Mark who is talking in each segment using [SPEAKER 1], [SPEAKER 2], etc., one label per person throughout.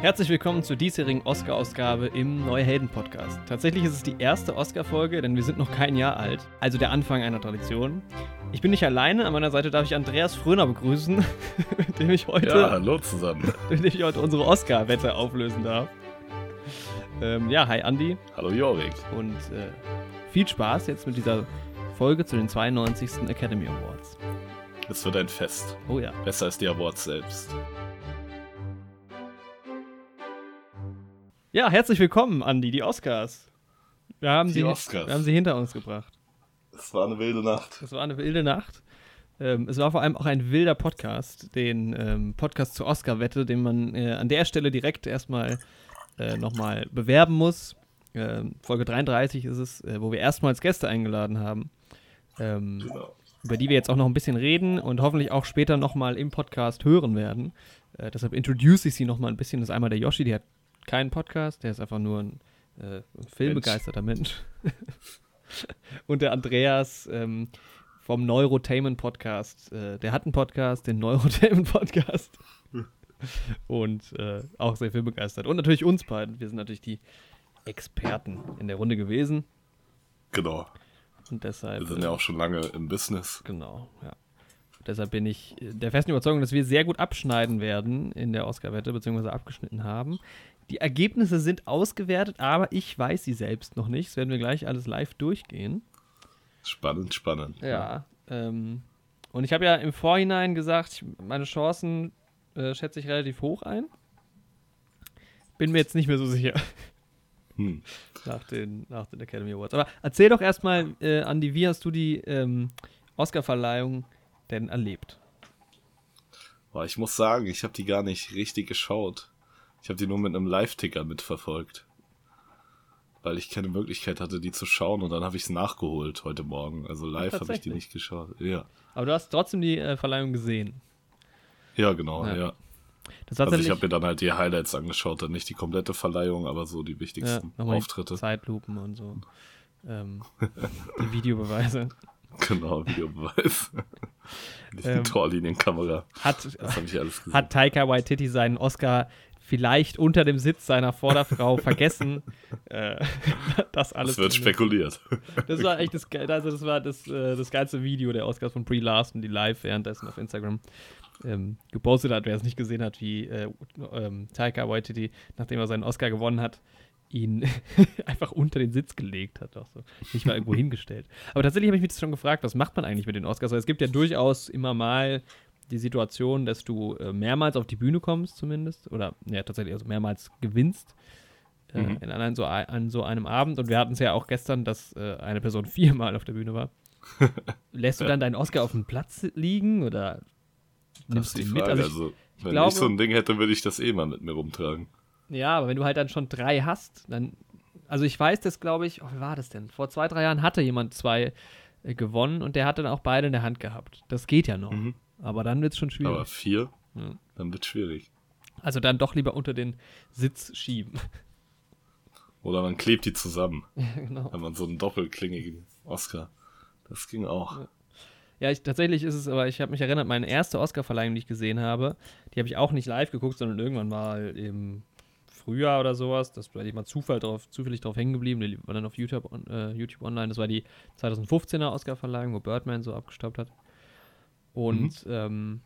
[SPEAKER 1] Herzlich willkommen zur diesjährigen Oscar-Ausgabe im Neue Helden-Podcast. Tatsächlich ist es die erste Oscar-Folge, denn wir sind noch kein Jahr alt, also der Anfang einer Tradition. Ich bin nicht alleine, an meiner Seite darf ich Andreas Fröner begrüßen, mit dem ich heute,
[SPEAKER 2] Ja, hallo zusammen.
[SPEAKER 1] mit dem ich heute unsere Oscar-Wette auflösen darf. Ähm, ja, hi Andi
[SPEAKER 2] Hallo Jorik.
[SPEAKER 1] und äh, viel Spaß jetzt mit dieser Folge zu den 92. Academy Awards.
[SPEAKER 2] Es wird ein Fest.
[SPEAKER 1] Oh ja.
[SPEAKER 2] Besser als die Awards selbst.
[SPEAKER 1] Ja, herzlich willkommen, Andi, die Oscars. Wir haben,
[SPEAKER 2] Die
[SPEAKER 1] sie,
[SPEAKER 2] Oscars.
[SPEAKER 1] wir haben sie hinter uns gebracht.
[SPEAKER 2] Es war eine wilde Nacht.
[SPEAKER 1] Es war eine wilde Nacht. Ähm, es war vor allem auch ein wilder Podcast, den ähm, Podcast zur Oscar-Wette, den man äh, an der Stelle direkt erstmal äh, nochmal bewerben muss. Ähm, Folge 33 ist es, äh, wo wir erstmals Gäste eingeladen haben, ähm,
[SPEAKER 2] Genau.
[SPEAKER 1] über die wir jetzt auch noch ein bisschen reden und hoffentlich auch später nochmal im Podcast hören werden. Äh, deshalb introduce ich sie nochmal ein bisschen. Das ist einmal der Yoshi, der hat keinen Podcast, der ist einfach nur ein, äh, filmbegeisterter Mensch. und der Andreas ähm, vom Neurotainment Podcast. Äh, der hat einen Podcast, den Neurotainment Podcast. und äh, auch sehr filmbegeistert. Und natürlich uns beiden. Wir sind natürlich die Experten in der Runde gewesen.
[SPEAKER 2] Genau.
[SPEAKER 1] Und deshalb.
[SPEAKER 2] Wir sind ja auch schon lange im Business.
[SPEAKER 1] Genau, ja. Deshalb bin ich äh, der festen Überzeugung, dass wir sehr gut abschneiden werden in der Oscar-Wette, beziehungsweise abgeschnitten haben. Die Ergebnisse sind ausgewertet, aber ich weiß sie selbst noch nicht. Das werden wir gleich alles live durchgehen.
[SPEAKER 2] Spannend, spannend.
[SPEAKER 1] Ja. Ähm, und ich habe ja im Vorhinein gesagt, meine Chancen äh, schätze ich relativ hoch ein. Bin mir jetzt nicht mehr so sicher
[SPEAKER 2] Hm.
[SPEAKER 1] nach den, nach den Academy Awards. Aber erzähl doch erstmal, äh, Andi, wie hast du die ähm, Oscar-Verleihung denn erlebt?
[SPEAKER 2] Ich muss sagen, ich habe die gar nicht richtig geschaut. Ich habe die nur mit einem Live-Ticker mitverfolgt. Weil ich keine Möglichkeit hatte, die zu schauen und dann habe ich es nachgeholt heute Morgen. Also live habe ich die nicht geschaut. Ja.
[SPEAKER 1] Aber du hast trotzdem die äh, Verleihung gesehen.
[SPEAKER 2] Ja, genau,
[SPEAKER 1] Ja.
[SPEAKER 2] ja. Also ich habe mir dann halt die Highlights angeschaut, dann nicht die komplette Verleihung, aber so die
[SPEAKER 1] ja,
[SPEAKER 2] wichtigsten
[SPEAKER 1] die
[SPEAKER 2] Auftritte.
[SPEAKER 1] Zeitlupen und so. Ähm, die Videobeweise.
[SPEAKER 2] Genau, Videobeweis. Die
[SPEAKER 1] Ähm,
[SPEAKER 2] Torlinienkamera.
[SPEAKER 1] Hat,
[SPEAKER 2] Das habe ich alles gesehen.
[SPEAKER 1] hat Taika Waititi seinen Oscar vielleicht unter dem Sitz seiner Vorderfrau vergessen? Äh, das alles.
[SPEAKER 2] das wird
[SPEAKER 1] drin
[SPEAKER 2] spekuliert.
[SPEAKER 1] Das war echt das, also das war das, äh, das geilste Video der Oscars von Brie Larson, die live währenddessen auf Instagram ähm, gepostet hat. Wer es nicht gesehen hat, wie äh, ähm, Taika Waititi, nachdem er seinen Oscar gewonnen hat, ihn einfach unter den Sitz gelegt hat. Auch so. Nicht mal irgendwo hingestellt. Aber tatsächlich habe ich mich das schon gefragt, was macht man eigentlich mit den Oscars? Weil es gibt ja durchaus immer mal die Situation, dass du äh, mehrmals auf die Bühne kommst, zumindest. Oder ja, tatsächlich also mehrmals gewinnst. Äh,
[SPEAKER 2] Mhm.
[SPEAKER 1] in, an, so, an so einem Abend. Und wir hatten es ja auch gestern, dass äh, eine Person viermal auf der Bühne war. Lässt du dann deinen Oscar auf dem Platz liegen oder nimmst du ihn mit?
[SPEAKER 2] Frage.
[SPEAKER 1] Also ich,
[SPEAKER 2] Also, wenn
[SPEAKER 1] glaube-
[SPEAKER 2] ich so ein Ding hätte, würde ich das eh mal mit mir rumtragen.
[SPEAKER 1] ja, aber wenn du halt dann schon drei hast, dann. Also ich weiß das, glaube ich, oh, wie war das denn? Vor zwei, drei Jahren hatte jemand zwei äh, gewonnen und der hat dann auch beide in der Hand gehabt. Das geht ja noch.
[SPEAKER 2] Mhm.
[SPEAKER 1] Aber dann wird es schon schwierig.
[SPEAKER 2] Aber vier,
[SPEAKER 1] Ja.
[SPEAKER 2] dann wird schwierig.
[SPEAKER 1] Also dann doch lieber unter den Sitz schieben.
[SPEAKER 2] Oder man klebt die zusammen.
[SPEAKER 1] genau.
[SPEAKER 2] Wenn man so einen doppelklingigen Oscar. Das ging auch.
[SPEAKER 1] Ja, ich, tatsächlich ist es, aber ich habe mich erinnert, meine erste Oscar-Verleihung, die ich gesehen habe, die habe ich auch nicht live geguckt, sondern irgendwann mal im Frühjahr oder sowas. Das war ich mal Zufall drauf, zufällig drauf hängen geblieben. Die war dann auf YouTube, äh, YouTube online. Das war die 2015er Oscar-Verleihung, wo Birdman so abgestaubt hat. Und ähm,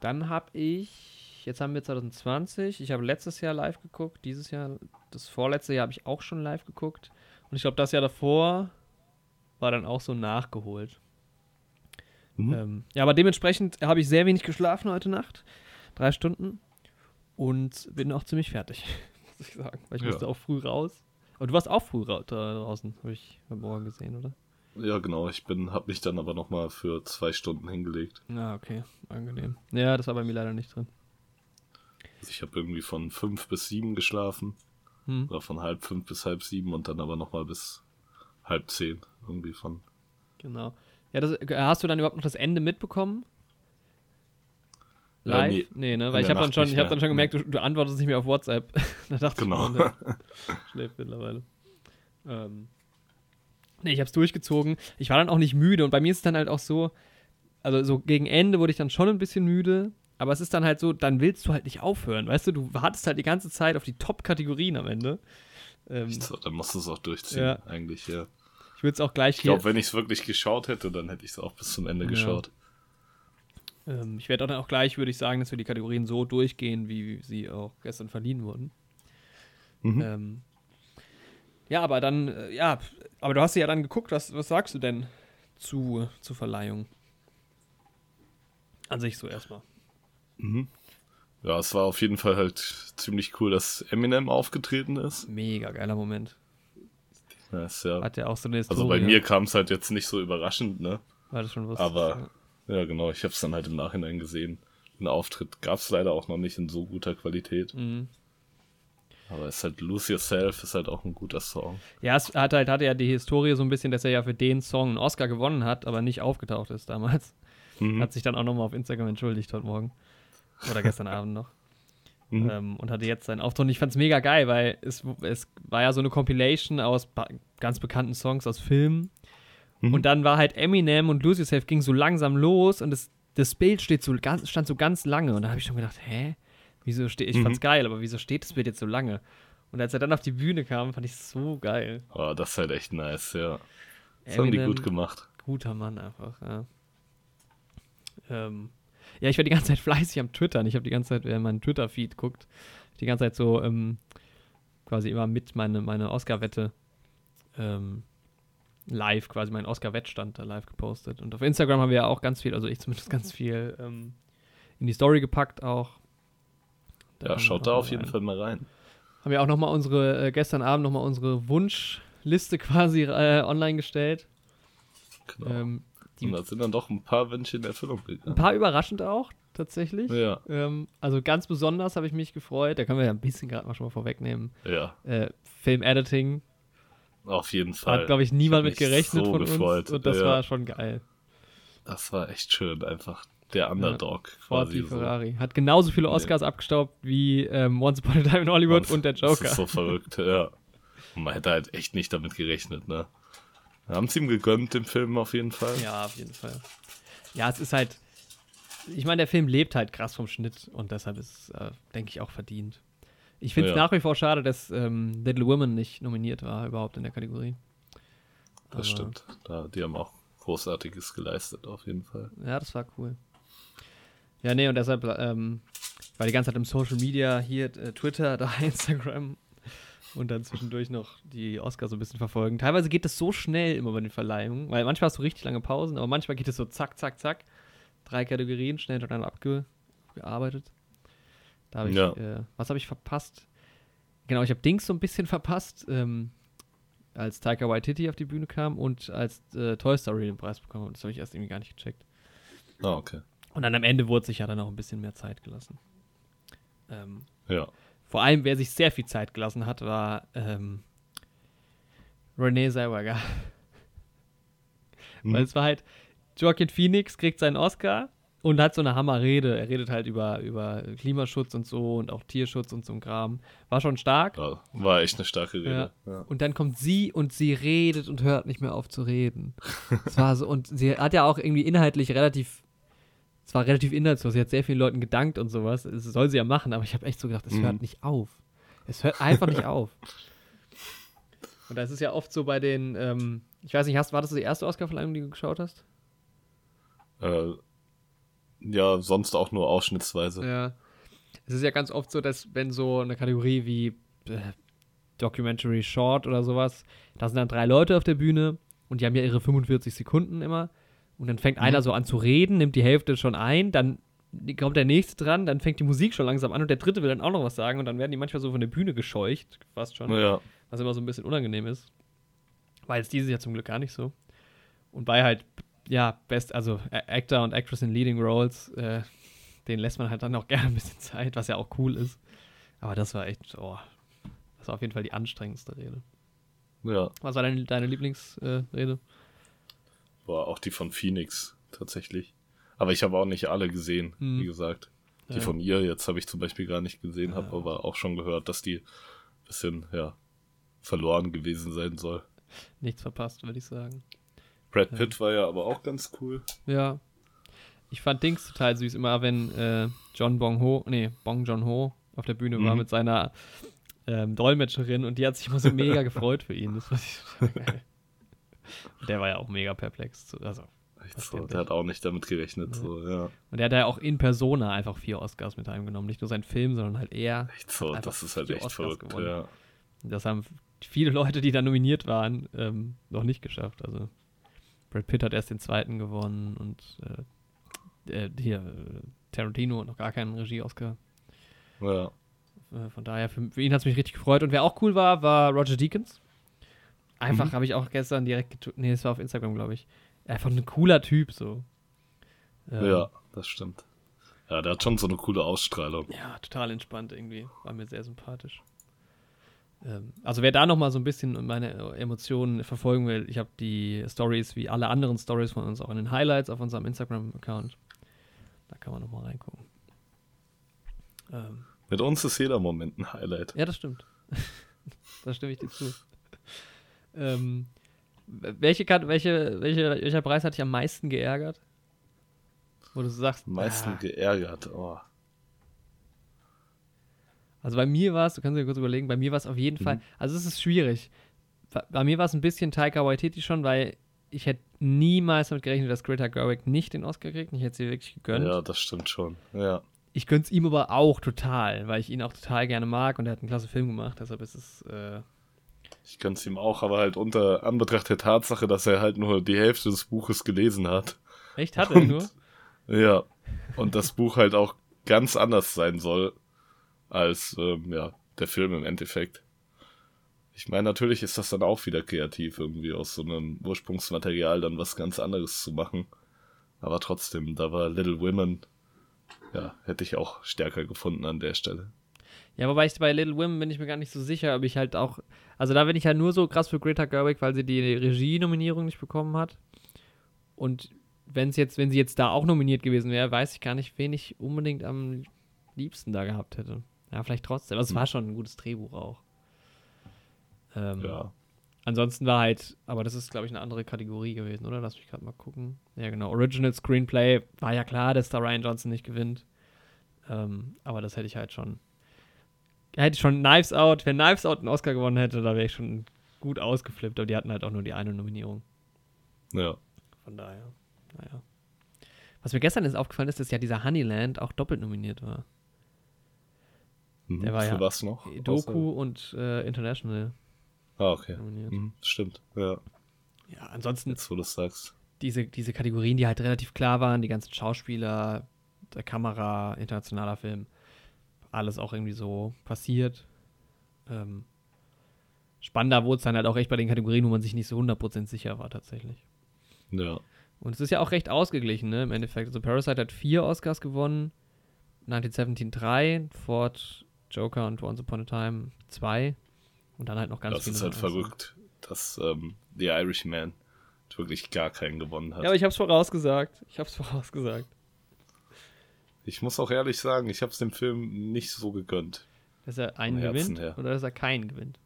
[SPEAKER 1] dann habe ich, jetzt haben wir 2020, ich habe letztes Jahr live geguckt, dieses Jahr, das vorletzte Jahr habe ich auch schon live geguckt. Und ich glaube, das Jahr davor war dann auch so nachgeholt.
[SPEAKER 2] Mhm.
[SPEAKER 1] Ähm, ja, aber dementsprechend habe ich sehr wenig geschlafen heute Nacht. Drei Stunden. Und bin auch ziemlich fertig, muss ich sagen. Weil ich
[SPEAKER 2] Ja.
[SPEAKER 1] musste auch früh raus. Aber du warst auch früh ra da draußen, habe ich heute Morgen gesehen, oder?
[SPEAKER 2] Ja, genau. Ich bin, habe mich dann aber nochmal für zwei Stunden hingelegt.
[SPEAKER 1] Ja, okay. Angenehm. Ja, das war bei mir leider nicht drin.
[SPEAKER 2] Also ich habe irgendwie von fünf bis sieben geschlafen.
[SPEAKER 1] Hm.
[SPEAKER 2] Oder von halb fünf bis halb sieben und dann aber nochmal bis halb zehn. Irgendwie von.
[SPEAKER 1] Genau. Ja, das, hast du dann überhaupt noch das Ende mitbekommen?
[SPEAKER 2] Äh,
[SPEAKER 1] Live?
[SPEAKER 2] nee.
[SPEAKER 1] nee, ne? Weil ich habe dann
[SPEAKER 2] Nacht
[SPEAKER 1] schon,
[SPEAKER 2] nicht
[SPEAKER 1] ich habe
[SPEAKER 2] mehr.
[SPEAKER 1] dann schon gemerkt, du, du antwortest nicht mehr auf WhatsApp. da dachte
[SPEAKER 2] Genau.
[SPEAKER 1] ich, der schläft mittlerweile. Ähm, nee, ich habe es durchgezogen. Ich war dann auch nicht müde und bei mir ist es dann halt auch so, also so gegen Ende wurde ich dann schon ein bisschen müde, aber es ist dann halt so, dann willst du halt nicht aufhören, weißt du, du wartest halt die ganze Zeit auf die Top-Kategorien am Ende.
[SPEAKER 2] Ähm, so, dann musst du es auch durchziehen,
[SPEAKER 1] ja.
[SPEAKER 2] eigentlich, ja.
[SPEAKER 1] Ich würde es auch gleich
[SPEAKER 2] Ich glaube, wenn ich es wirklich geschaut hätte, dann hätte ich es auch bis zum Ende ja. geschaut.
[SPEAKER 1] Ähm, ich werde dann auch gleich, würde ich sagen, dass wir die Kategorien so durchgehen, wie sie auch gestern verliehen wurden. Mhm. Ähm, ja, aber dann, äh, ja, aber du hast ja dann geguckt, was, was sagst du denn zu, zur Verleihung? An sich so erstmal.
[SPEAKER 2] Mhm. Ja, es war auf jeden Fall halt ziemlich cool, dass Eminem aufgetreten ist.
[SPEAKER 1] Mega geiler Moment.
[SPEAKER 2] Ja, ist ja,
[SPEAKER 1] Hat ja auch so eine Historie.
[SPEAKER 2] Also bei mir kam es halt jetzt nicht so überraschend, ne?
[SPEAKER 1] War das schon was?
[SPEAKER 2] Aber ja, ja genau, ich habe es dann halt im Nachhinein gesehen. Den Auftritt gab es leider auch noch nicht in so guter Qualität. Mhm. Aber es ist halt Lose Yourself, ist halt auch ein guter Song.
[SPEAKER 1] Ja, es hat halt, hatte ja die Historie so ein bisschen, dass er ja für den Song einen Oscar gewonnen hat, aber nicht aufgetaucht ist damals. Mhm. Hat sich dann auch nochmal auf Instagram entschuldigt heute Morgen. Oder gestern Abend noch. Mhm. Ähm, und hatte jetzt seinen Auftritt. Und ich fand's mega geil, weil es, es war ja so eine Compilation aus ganz bekannten Songs aus Filmen. Mhm. Und dann war halt Eminem und Lose Yourself ging so langsam los und das, das Bild steht so ganz, stand so ganz lange. Und da habe ich schon gedacht, hä? Wieso steht, ich mhm. fand's geil, aber wieso steht das Bild jetzt so lange? Und als er dann auf die Bühne kam, fand ich es so geil.
[SPEAKER 2] Oh, das ist halt echt nice, ja. Das Eminem, haben die gut gemacht.
[SPEAKER 1] Guter Mann einfach, ja. Ähm, ja, ich war die ganze Zeit fleißig am Twittern. Ich habe die ganze Zeit, wer meinen Twitter-Feed guckt, die ganze Zeit so ähm, quasi immer mit meine, meine Oscar-Wette ähm, live, quasi meinen Oscar-Wettstand da live gepostet. Und auf Instagram haben wir ja auch ganz viel, also ich zumindest ganz viel ähm, in die Story gepackt auch.
[SPEAKER 2] Da ja, schaut da auf jeden Fall mal rein.
[SPEAKER 1] Haben wir auch nochmal unsere, äh, gestern Abend nochmal unsere Wunschliste quasi äh, online gestellt.
[SPEAKER 2] Genau. Ähm, und da sind dann doch ein paar Wünsche in Erfüllung gegangen.
[SPEAKER 1] Ein paar überraschend auch, tatsächlich.
[SPEAKER 2] Ja.
[SPEAKER 1] Ähm, also ganz besonders habe ich mich gefreut, da können wir ja ein bisschen gerade mal schon mal vorwegnehmen.
[SPEAKER 2] Ja.
[SPEAKER 1] Äh, Film-Editing.
[SPEAKER 2] Auf jeden Fall.
[SPEAKER 1] Hat, glaube ich, niemand mit gerechnet so von gefreut. uns. Und das ja. war schon geil.
[SPEAKER 2] Das war echt schön, einfach der Underdog. Ja,
[SPEAKER 1] quasi Ferrari. So. Hat genauso viele Oscars nee. abgestaubt wie ähm, Once Upon a Time in Hollywood und, und der Joker. Das
[SPEAKER 2] ist so verrückt, ja. Und man hätte halt echt nicht damit gerechnet, ne? Haben es ihm gegönnt, dem Film auf jeden Fall.
[SPEAKER 1] Ja, auf jeden Fall. Ja, es ist halt. Ich meine, der Film lebt halt krass vom Schnitt und deshalb ist es, äh, denke ich, auch verdient. Ich finde es ja. nach wie vor schade, dass ähm, Little Women nicht nominiert war, überhaupt in der Kategorie.
[SPEAKER 2] Das Aber, stimmt. Da, die haben auch Großartiges geleistet, auf jeden Fall.
[SPEAKER 1] Ja, das war cool. Ja, nee, und deshalb ähm, war die ganze Zeit im Social Media hier, äh, Twitter, da Instagram und dann zwischendurch noch die Oscars so ein bisschen verfolgen. Teilweise geht das so schnell immer bei den Verleihungen, weil manchmal hast du richtig lange Pausen, aber manchmal geht es so zack, zack, zack. Drei Kategorien schnell dann abgearbeitet. Da habe ich, ja. äh, was habe ich verpasst? Genau, ich habe Dings so ein bisschen verpasst, ähm, als Taika Waititi auf die Bühne kam und als äh, Toy Story den Preis bekommen. Das habe ich erst irgendwie gar nicht gecheckt.
[SPEAKER 2] Ah, oh, okay.
[SPEAKER 1] Und dann am Ende wurde sich ja dann auch ein bisschen mehr Zeit gelassen.
[SPEAKER 2] Ähm, ja.
[SPEAKER 1] Vor allem, wer sich sehr viel Zeit gelassen hat, war ähm, Renee Zellweger. Mhm. Weil es war halt, Joaquin Phoenix kriegt seinen Oscar und hat so eine Hammerrede. Er redet halt über, über Klimaschutz und so und auch Tierschutz und so ein Kram. War schon stark.
[SPEAKER 2] Ja, war echt eine starke Rede.
[SPEAKER 1] Ja. Ja. Und dann kommt sie und sie redet und hört nicht mehr auf zu reden. das war so, und sie hat ja auch irgendwie inhaltlich relativ es war relativ inhaltslos. Sie hat sehr vielen Leuten gedankt und sowas. Das soll sie ja machen, aber ich habe echt so gedacht, es mhm. hört nicht auf. Es hört einfach nicht auf. Und das ist ja oft so bei den, ähm, ich weiß nicht, hast, war das die erste Oscar-Verleihung, die du geschaut hast?
[SPEAKER 2] Äh, ja, sonst auch nur ausschnittsweise.
[SPEAKER 1] Ja. Es ist ja ganz oft so, dass wenn so eine Kategorie wie äh, Documentary Short oder sowas, da sind dann drei Leute auf der Bühne und die haben ja ihre 45 Sekunden immer und dann fängt mhm. einer so an zu reden, nimmt die Hälfte schon ein, dann kommt der nächste dran, dann fängt die Musik schon langsam an und der dritte will dann auch noch was sagen und dann werden die manchmal so von der Bühne gescheucht, fast schon.
[SPEAKER 2] Ja.
[SPEAKER 1] Was immer so ein bisschen unangenehm ist. War jetzt dieses Jahr zum Glück gar nicht so. Und bei halt, ja, Best, also Actor und Actress in Leading Roles, äh, den lässt man halt dann auch gerne ein bisschen Zeit, was ja auch cool ist. Aber das war echt, oh, das war auf jeden Fall die anstrengendste Rede.
[SPEAKER 2] Ja.
[SPEAKER 1] Was war deine, deine Lieblingsrede? Äh,
[SPEAKER 2] war auch die von Phoenix tatsächlich. Aber ich habe auch nicht alle gesehen, hm. wie gesagt. Die ja. von ihr jetzt habe ich zum Beispiel gar nicht gesehen, ja. habe aber auch schon gehört, dass die ein bisschen, ja, verloren gewesen sein soll.
[SPEAKER 1] Nichts verpasst, würde ich sagen.
[SPEAKER 2] Brad Pitt ja. war ja aber auch ganz cool.
[SPEAKER 1] Ja. Ich fand Dings total süß, immer wenn äh, John Bong Ho, nee, Bong John Ho auf der Bühne war
[SPEAKER 2] Mhm.
[SPEAKER 1] mit seiner ähm, Dolmetscherin und die hat sich immer so mega gefreut für ihn. Das total geil. Der war ja auch mega perplex. zu- Also,
[SPEAKER 2] so,
[SPEAKER 1] der
[SPEAKER 2] hat auch nicht damit gerechnet,
[SPEAKER 1] Nee.
[SPEAKER 2] so, ja.
[SPEAKER 1] und der hat ja auch in Persona einfach vier Oscars mit heimgenommen. Nicht nur sein Film, sondern halt er.
[SPEAKER 2] Echt so, das ist halt echt
[SPEAKER 1] Oscars
[SPEAKER 2] verrückt, ja.
[SPEAKER 1] Das haben viele Leute, die da nominiert waren, ähm, noch nicht geschafft. Also Brad Pitt hat erst den zweiten gewonnen und äh, äh, hier äh, Tarantino hat noch gar keinen Regie-Oscar.
[SPEAKER 2] Ja,
[SPEAKER 1] Äh, von daher, für, für ihn hat es mich richtig gefreut. Und wer auch cool war, war Roger Deakins. Einfach
[SPEAKER 2] Mhm.
[SPEAKER 1] habe ich auch gestern direkt getw- Nee, es war auf Instagram, glaube ich. Einfach ein cooler Typ so. Ähm,
[SPEAKER 2] ja, das stimmt. Ja, der hat schon so eine coole Ausstrahlung.
[SPEAKER 1] Ja, total entspannt irgendwie. War mir sehr sympathisch. Ähm, also wer da noch mal so ein bisschen meine Emotionen verfolgen will, ich habe die Stories wie alle anderen Stories von uns auch in den Highlights auf unserem Instagram-Account. Da kann man noch mal reingucken. Ähm,
[SPEAKER 2] Mit uns ist jeder Moment ein Highlight.
[SPEAKER 1] ja, das stimmt. da stimme ich dir zu. Ähm, welche, welche, welche, welcher Preis hat dich am meisten geärgert? Wo du sagst,
[SPEAKER 2] Am meisten
[SPEAKER 1] ah,
[SPEAKER 2] geärgert. Oh.
[SPEAKER 1] Also bei mir war es, du kannst dir kurz überlegen, bei mir war es auf jeden
[SPEAKER 2] Mhm.
[SPEAKER 1] Fall, also es ist schwierig. Bei- mir war es ein bisschen Taika Waititi schon, weil ich hätte niemals damit gerechnet, dass Greta Gerwig nicht den Oscar kriegt. Ich hätte sie wirklich gegönnt.
[SPEAKER 2] Ja, das stimmt schon. Ja.
[SPEAKER 1] Ich gönn's ihm aber auch total, weil ich ihn auch total gerne mag und er hat einen klasse Film gemacht. Deshalb ist es, äh,
[SPEAKER 2] Ich gönn's ihm auch, aber halt unter Anbetracht der Tatsache, dass er halt nur die Hälfte des Buches gelesen hat.
[SPEAKER 1] echt, hat er
[SPEAKER 2] Und-
[SPEAKER 1] nur?
[SPEAKER 2] Ja. Und das Buch halt auch ganz anders sein soll als ähm, ja, der Film im Endeffekt. Ich meine, natürlich ist das dann auch wieder kreativ, irgendwie aus so einem Ursprungsmaterial dann was ganz anderes zu machen. Aber trotzdem, da war Little Women, ja, hätte ich auch stärker gefunden an der Stelle.
[SPEAKER 1] Ja, wobei ich bei Little Women bin ich mir gar nicht so sicher, ob ich halt auch, also da bin ich halt nur so krass für Greta Gerwig, weil sie die Regie-Nominierung nicht bekommen hat. Und wenn es jetzt, wenn sie jetzt da auch nominiert gewesen wäre, weiß ich gar nicht, wen ich unbedingt am liebsten da gehabt hätte. Ja, vielleicht trotzdem. Aber es
[SPEAKER 2] Hm.
[SPEAKER 1] war schon ein gutes Drehbuch auch. Ähm,
[SPEAKER 2] Ja.
[SPEAKER 1] Ansonsten war halt, aber das ist, glaube ich, eine andere Kategorie gewesen, oder? Lass mich gerade mal gucken. Ja, genau. Original Screenplay war ja klar, dass da Ryan Johnson nicht gewinnt. Ähm, aber das hätte ich halt schon. Hätte ich schon Knives Out, wenn Knives Out einen Oscar gewonnen hätte, da wäre ich schon gut ausgeflippt, aber die hatten halt auch nur die eine Nominierung.
[SPEAKER 2] Ja.
[SPEAKER 1] Von daher, naja. Was mir gestern ist aufgefallen ist, dass ja dieser Honeyland auch doppelt nominiert war.
[SPEAKER 2] Mhm.
[SPEAKER 1] Der war
[SPEAKER 2] Für
[SPEAKER 1] ja
[SPEAKER 2] was noch?
[SPEAKER 1] Doku und äh, International
[SPEAKER 2] Ah, okay.
[SPEAKER 1] nominiert.
[SPEAKER 2] Mhm. Stimmt. Ja.
[SPEAKER 1] Ja, ansonsten
[SPEAKER 2] Jetzt, wo du es sagst.
[SPEAKER 1] diese, diese Kategorien, die halt relativ klar waren, die ganzen Schauspieler, der Kamera, internationaler Film, alles auch irgendwie so passiert. Ähm, spannender wurde es dann halt auch echt bei den Kategorien, wo man sich nicht so 100% sicher war tatsächlich.
[SPEAKER 2] Ja.
[SPEAKER 1] Und es ist ja auch recht ausgeglichen, ne, im Endeffekt. Also Parasite hat vier Oscars gewonnen, 1917 drei, Ford, Joker und Once Upon a Time zwei und dann halt noch ganz
[SPEAKER 2] das
[SPEAKER 1] viele.
[SPEAKER 2] ist halt verrückt, dass ähm, The Irishman wirklich gar keinen gewonnen hat.
[SPEAKER 1] Ja, aber ich hab's vorausgesagt. Ich hab's vorausgesagt.
[SPEAKER 2] Ich muss auch ehrlich sagen, ich habe es dem Film nicht so gegönnt,
[SPEAKER 1] Dass er einen gewinnt
[SPEAKER 2] her.
[SPEAKER 1] oder dass er keinen gewinnt.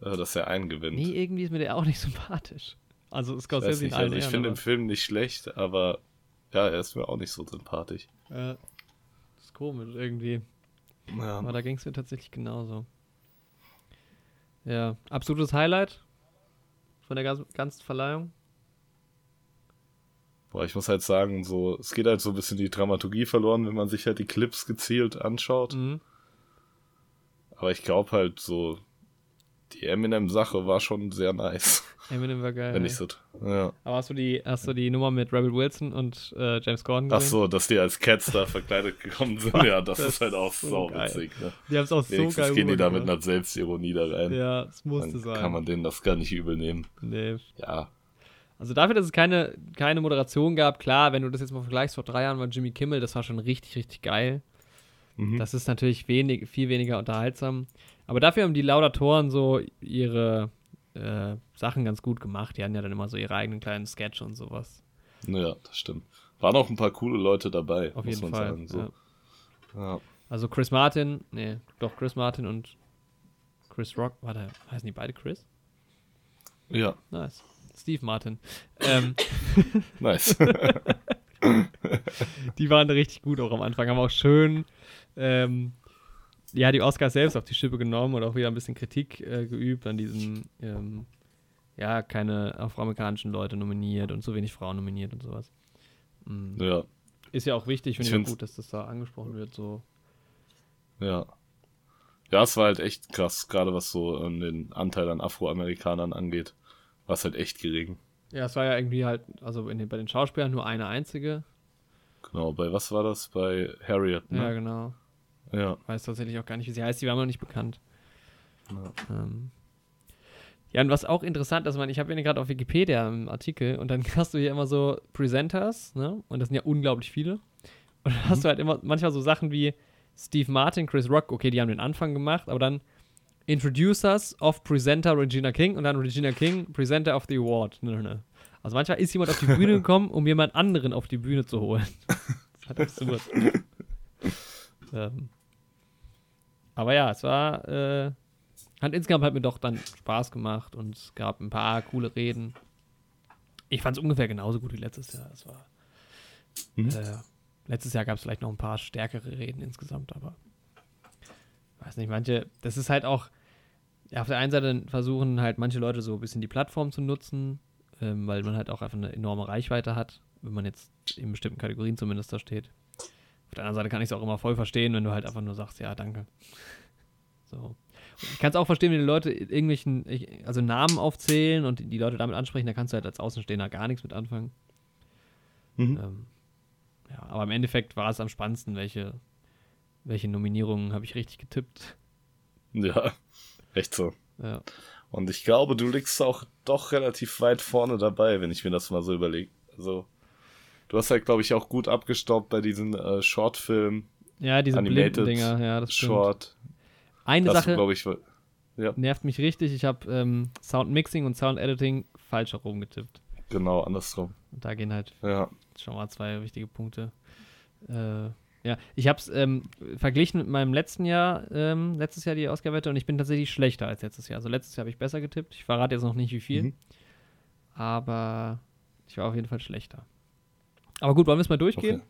[SPEAKER 2] äh, dass er einen gewinnt.
[SPEAKER 1] Nee, irgendwie ist mir der auch nicht sympathisch. Also
[SPEAKER 2] ich weiß
[SPEAKER 1] Scorsese allen
[SPEAKER 2] also ich finde den Film nicht schlecht, aber ja, er ist mir auch nicht so sympathisch.
[SPEAKER 1] Ja, das ist komisch irgendwie.
[SPEAKER 2] Ja.
[SPEAKER 1] Aber da ging es mir tatsächlich genauso. Ja, absolutes Highlight von der ganzen Verleihung.
[SPEAKER 2] Boah, ich muss halt sagen, so, es geht halt so ein bisschen die Dramaturgie verloren, wenn man sich halt die Clips gezielt anschaut.
[SPEAKER 1] Mhm.
[SPEAKER 2] Aber ich glaube halt so, die Eminem-Sache war schon sehr nice.
[SPEAKER 1] Eminem war geil.
[SPEAKER 2] wenn ich so. Ja.
[SPEAKER 1] Aber hast du die, hast du die Nummer mit Rebel Wilson und äh, James Gordon
[SPEAKER 2] Ach
[SPEAKER 1] gesehen?
[SPEAKER 2] so, dass die als Cats da verkleidet gekommen sind. Ja, das,
[SPEAKER 1] Das
[SPEAKER 2] ist halt auch
[SPEAKER 1] so
[SPEAKER 2] witzig. Ne?
[SPEAKER 1] Die haben es auch so
[SPEAKER 2] Wenigstens
[SPEAKER 1] geil
[SPEAKER 2] gehen die da mit einer Selbstironie da rein.
[SPEAKER 1] Ja, es musste
[SPEAKER 2] Dann
[SPEAKER 1] sein.
[SPEAKER 2] kann man denen das gar nicht übel nehmen.
[SPEAKER 1] nee.
[SPEAKER 2] Ja,
[SPEAKER 1] Also dafür, dass es keine, keine Moderation gab, klar, wenn du das jetzt mal vergleichst, vor drei Jahren war Jimmy Kimmel, das war schon richtig, richtig geil.
[SPEAKER 2] Mhm.
[SPEAKER 1] Das ist natürlich wenig, viel weniger unterhaltsam. Aber dafür haben die Laudatoren so ihre äh, Sachen ganz gut gemacht. Die hatten ja dann immer so ihre eigenen kleinen Sketch und sowas.
[SPEAKER 2] ja, das stimmt. Waren auch ein paar coole Leute dabei,
[SPEAKER 1] Auf
[SPEAKER 2] muss
[SPEAKER 1] jeden
[SPEAKER 2] man
[SPEAKER 1] Fall.
[SPEAKER 2] sagen. So.
[SPEAKER 1] Ja.
[SPEAKER 2] Ja.
[SPEAKER 1] Also Chris Martin, nee, doch Chris Martin und Chris Rock, warte, heißen die beide Chris?
[SPEAKER 2] ja,
[SPEAKER 1] Nice. Steve Martin. ähm,
[SPEAKER 2] nice.
[SPEAKER 1] die waren richtig gut auch am Anfang, haben auch schön ähm, ja, die Oscars selbst auf die Schippe genommen und auch wieder ein bisschen Kritik äh, geübt an diesem, ähm, ja, keine afroamerikanischen Leute nominiert und so wenig Frauen nominiert und sowas.
[SPEAKER 2] Mhm. Ja.
[SPEAKER 1] Ist ja auch wichtig, finde ich auch gut, dass das da angesprochen wird, so.
[SPEAKER 2] Ja. Ja, es war halt echt krass, gerade was so ähm, den Anteil an Afroamerikanern angeht. War es halt echt gering.
[SPEAKER 1] Ja, es war ja irgendwie halt, also den, bei den Schauspielern nur eine einzige.
[SPEAKER 2] Genau, bei was war das? Bei Harriet,
[SPEAKER 1] ne? Ja, genau.
[SPEAKER 2] Ja.
[SPEAKER 1] Weiß tatsächlich auch gar nicht, wie sie heißt, die war mir noch nicht bekannt. Ja. Ähm. Ja, und was auch interessant ist, man, ich habe ja gerade auf Wikipedia einen Artikel und dann hast du hier immer so Presenters, ne? Und das sind ja unglaublich viele. Und dann hast mhm. du halt immer manchmal so Sachen wie Steve Martin, Chris Rock, okay, die haben den Anfang gemacht, aber dann Introducers of Presenter Regina King und dann Regina King, Presenter of the Award. Ne, ne. Also manchmal ist jemand auf die Bühne gekommen, um jemand anderen auf die Bühne zu holen. das hat absurd. ähm, aber ja, es war, äh, hat insgesamt halt mir doch dann Spaß gemacht und es gab ein paar coole Reden. Ich fand es ungefähr genauso gut wie letztes Jahr. Es war, mhm. äh, letztes Jahr gab es vielleicht noch ein paar stärkere Reden insgesamt, aber weiß nicht, manche, das ist halt auch, ja, auf der einen Seite versuchen halt manche Leute so ein bisschen die Plattform zu nutzen, ähm, weil man halt auch einfach eine enorme Reichweite hat, wenn man jetzt in bestimmten Kategorien zumindest da steht. Auf der anderen Seite kann ich es auch immer voll verstehen, wenn du halt einfach nur sagst, ja, danke. So. Und ich kann es auch verstehen, wenn die Leute irgendwelchen, also Namen aufzählen und die Leute damit ansprechen, da kannst du halt als Außenstehender gar nichts mit anfangen. Mhm. Ähm, ja, aber im Endeffekt war es am spannendsten, welche, welche Nominierungen habe ich richtig getippt.
[SPEAKER 2] Ja, echt so.
[SPEAKER 1] Ja.
[SPEAKER 2] Und ich glaube, du liegst auch doch relativ weit vorne dabei, wenn ich mir das mal so überlege. Also, Du hast halt, glaube ich, auch gut abgestaubt bei diesen äh, Shortfilm.
[SPEAKER 1] Ja, diese Animated Dinger, ja, das stimmt.
[SPEAKER 2] Short.
[SPEAKER 1] Eine das, Sache
[SPEAKER 2] ich,
[SPEAKER 1] ja. nervt mich richtig. Ich habe ähm, Sound Mixing und Sound Editing falsch herum getippt.
[SPEAKER 2] Genau, andersrum.
[SPEAKER 1] Und da gehen halt
[SPEAKER 2] ja.
[SPEAKER 1] schon mal zwei wichtige Punkte. Äh, ja, ich habe es ähm, verglichen mit meinem letzten Jahr, ähm, letztes Jahr die Ausgabewette und ich bin tatsächlich schlechter als letztes Jahr. Also letztes Jahr habe ich besser getippt. Ich verrate jetzt noch nicht wie viel, mhm. aber ich war auf jeden Fall schlechter. Aber gut, wollen wir es mal durchgehen? Okay.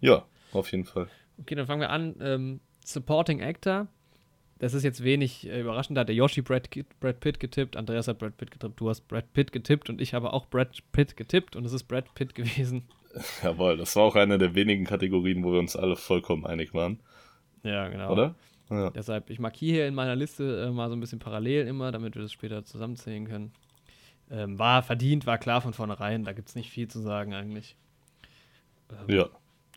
[SPEAKER 2] Ja, auf jeden Fall.
[SPEAKER 1] Okay, dann fangen wir an. Ähm, Supporting Actor. Das ist jetzt wenig äh, überraschend. Da hat der Yoshi Brad, Brad Pitt getippt, Andreas hat Brad Pitt getippt, du hast Brad Pitt getippt und ich habe auch Brad Pitt getippt und es ist Brad Pitt gewesen.
[SPEAKER 2] Jawohl, das war auch eine der wenigen Kategorien, wo wir uns alle vollkommen einig waren.
[SPEAKER 1] Ja, genau.
[SPEAKER 2] Oder?
[SPEAKER 1] Ja. Deshalb, ich markiere hier in meiner Liste äh, mal so ein bisschen parallel immer, damit wir das später zusammenzählen können. Ähm, war verdient, war klar von vornherein, da gibt es nicht viel zu sagen eigentlich.
[SPEAKER 2] Ähm, ja.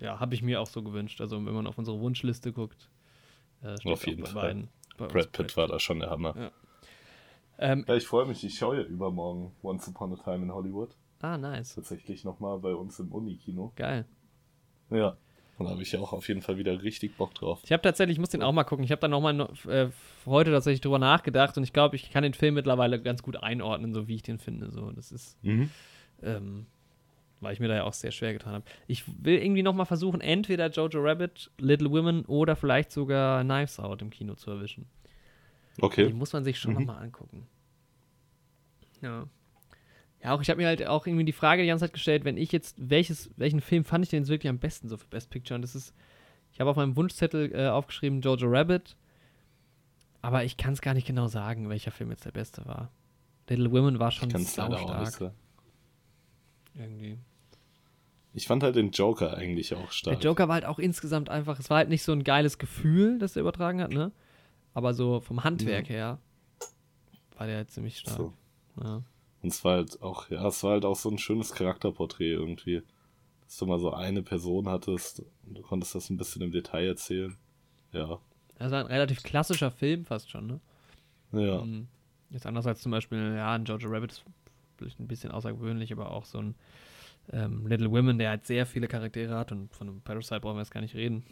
[SPEAKER 1] Ja, habe ich mir auch so gewünscht. Also wenn man auf unsere Wunschliste guckt,
[SPEAKER 2] äh, auf jeden Fall. Beiden, Brad Pitt war da schon der Hammer.
[SPEAKER 1] Ja, ähm,
[SPEAKER 2] ja ich freue mich, ich schaue ja übermorgen Once Upon a Time in Hollywood.
[SPEAKER 1] Ah, nice.
[SPEAKER 2] Tatsächlich nochmal bei uns im Unikino.
[SPEAKER 1] Geil.
[SPEAKER 2] Ja. Und da habe ich ja auch auf jeden Fall wieder richtig Bock drauf.
[SPEAKER 1] Ich habe tatsächlich, ich muss den auch mal gucken. Ich habe da nochmal äh, heute tatsächlich drüber nachgedacht und ich glaube, ich kann den Film mittlerweile ganz gut einordnen, so wie ich den finde. So, das ist,
[SPEAKER 2] mhm.
[SPEAKER 1] ähm, weil ich mir da ja auch sehr schwer getan habe. Ich will irgendwie nochmal versuchen, entweder Jojo Rabbit, Little Women oder vielleicht sogar Knives Out im Kino zu erwischen.
[SPEAKER 2] Okay.
[SPEAKER 1] Die muss man sich schon mhm. nochmal angucken. Ja. Ja, auch ich habe mir halt auch irgendwie die Frage die ganze Zeit gestellt, wenn ich jetzt, welches, welchen Film fand ich denn jetzt wirklich am besten so für Best Picture? Und das ist, ich habe auf meinem Wunschzettel äh, aufgeschrieben Jojo Rabbit, aber ich kann es gar nicht genau sagen, welcher Film jetzt der beste war. Little Women war schon sau stark. Irgendwie.
[SPEAKER 2] Ich fand halt den Joker eigentlich auch stark.
[SPEAKER 1] Der Joker war halt auch insgesamt einfach, es war halt nicht so ein geiles Gefühl, das er übertragen hat, ne? Aber so vom Handwerk ja. her war der halt ziemlich stark. So. Ja.
[SPEAKER 2] Und es war halt auch, ja, es war halt auch so ein schönes Charakterporträt irgendwie. Dass du mal so eine Person hattest und du konntest das ein bisschen im Detail erzählen. Ja.
[SPEAKER 1] Das war ein relativ klassischer Film fast schon, ne?
[SPEAKER 2] Ja. Um,
[SPEAKER 1] jetzt anders als zum Beispiel, ja, ein Georgia Rabbit ist vielleicht ein bisschen außergewöhnlich, aber auch so ein ähm, Little Women, der halt sehr viele Charaktere hat und von einem Parasite brauchen wir jetzt gar nicht reden.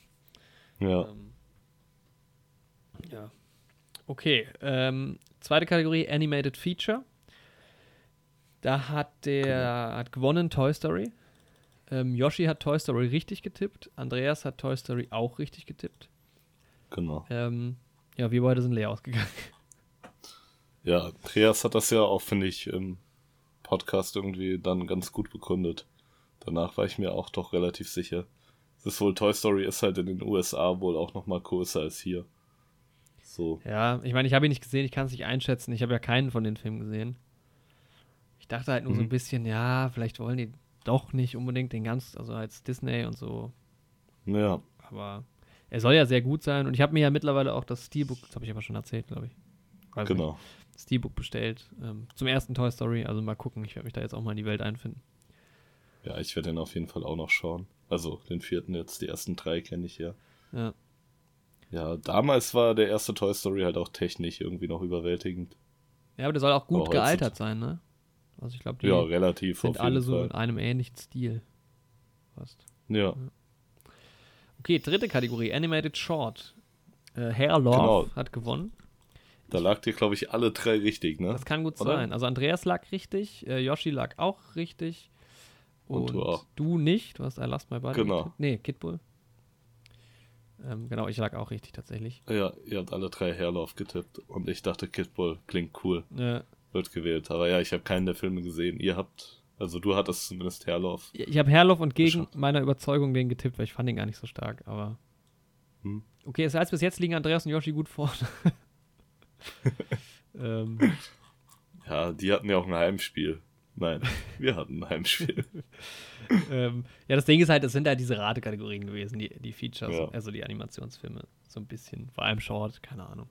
[SPEAKER 2] Ja. Ähm,
[SPEAKER 1] ja. Okay. Ähm, zweite Kategorie Animated Feature. Da hat der genau. hat gewonnen Toy Story. Ähm, Yoshi hat Toy Story richtig getippt. Andreas hat Toy Story auch richtig getippt.
[SPEAKER 2] Genau.
[SPEAKER 1] Ähm, ja, wir beide sind leer ausgegangen.
[SPEAKER 2] Ja, Andreas hat das ja auch, finde ich, im Podcast irgendwie dann ganz gut begründet. Danach war ich mir auch doch relativ sicher. Es ist wohl, Toy Story ist halt in den USA wohl auch nochmal größer als hier. So.
[SPEAKER 1] Ja, ich meine, ich habe ihn nicht gesehen, ich kann es nicht einschätzen. Ich habe ja keinen von den Filmen gesehen. Ich dachte halt nur so ein
[SPEAKER 2] Mhm.
[SPEAKER 1] bisschen, ja, vielleicht wollen die doch nicht unbedingt den ganz, also als Disney und so.
[SPEAKER 2] Ja,
[SPEAKER 1] Aber er soll ja sehr gut sein und ich habe mir ja mittlerweile auch das Steelbook, das habe ich aber schon erzählt, glaube ich. Weiß nicht,
[SPEAKER 2] genau.
[SPEAKER 1] Steelbook bestellt ähm, zum ersten Toy Story. Also mal gucken, ich werde mich da jetzt auch mal in die Welt einfinden.
[SPEAKER 2] Ja, ich werde den auf jeden Fall auch noch schauen. Also den vierten jetzt, die ersten drei kenne ich ja.
[SPEAKER 1] Ja.
[SPEAKER 2] Ja, damals war der erste Toy Story halt auch technisch irgendwie noch überwältigend.
[SPEAKER 1] Ja, aber der soll auch gut
[SPEAKER 2] Aber
[SPEAKER 1] gealtert sein, ne? Also ich glaube, die
[SPEAKER 2] Ja, relativ
[SPEAKER 1] sind alle so
[SPEAKER 2] Fall.
[SPEAKER 1] in einem ähnlichen Stil. Fast.
[SPEAKER 2] Ja,
[SPEAKER 1] Okay, dritte Kategorie, Animated Short. Äh, Hair Love
[SPEAKER 2] Genau.
[SPEAKER 1] hat gewonnen.
[SPEAKER 2] da lag dir, glaube ich, alle drei richtig, ne?
[SPEAKER 1] Das kann gut
[SPEAKER 2] Oder?
[SPEAKER 1] sein. Also Andreas lag richtig, äh, Yoshi lag auch richtig.
[SPEAKER 2] Und du auch.
[SPEAKER 1] du nicht, du hast I Lost My Body.
[SPEAKER 2] Genau.
[SPEAKER 1] Nee, Kidbull. Ähm, genau, ich lag auch richtig tatsächlich.
[SPEAKER 2] Ja, ihr habt alle drei Hairlauf getippt und ich dachte, Kid Bull klingt cool,
[SPEAKER 1] Äh,
[SPEAKER 2] wird gewählt. Aber ja, ich habe keinen der Filme gesehen. Ihr habt, also du hattest zumindest Hairlauf.
[SPEAKER 1] ich habe Herloff und gegen
[SPEAKER 2] Geschafft.
[SPEAKER 1] meiner Überzeugung den getippt, weil ich fand den gar nicht so stark, aber.
[SPEAKER 2] Hm.
[SPEAKER 1] Okay, das heißt, bis jetzt liegen Andreas und Yoshi gut vorne. ähm,
[SPEAKER 2] Ja, die hatten ja auch ein Heimspiel. Nein, wir hatten ein Heimspiel.
[SPEAKER 1] ähm, ja, das Ding ist halt, es sind halt diese Ratekategorien gewesen, die, die Features,
[SPEAKER 2] Ja.
[SPEAKER 1] also die Animationsfilme, so ein bisschen. Vor allem Short, keine Ahnung.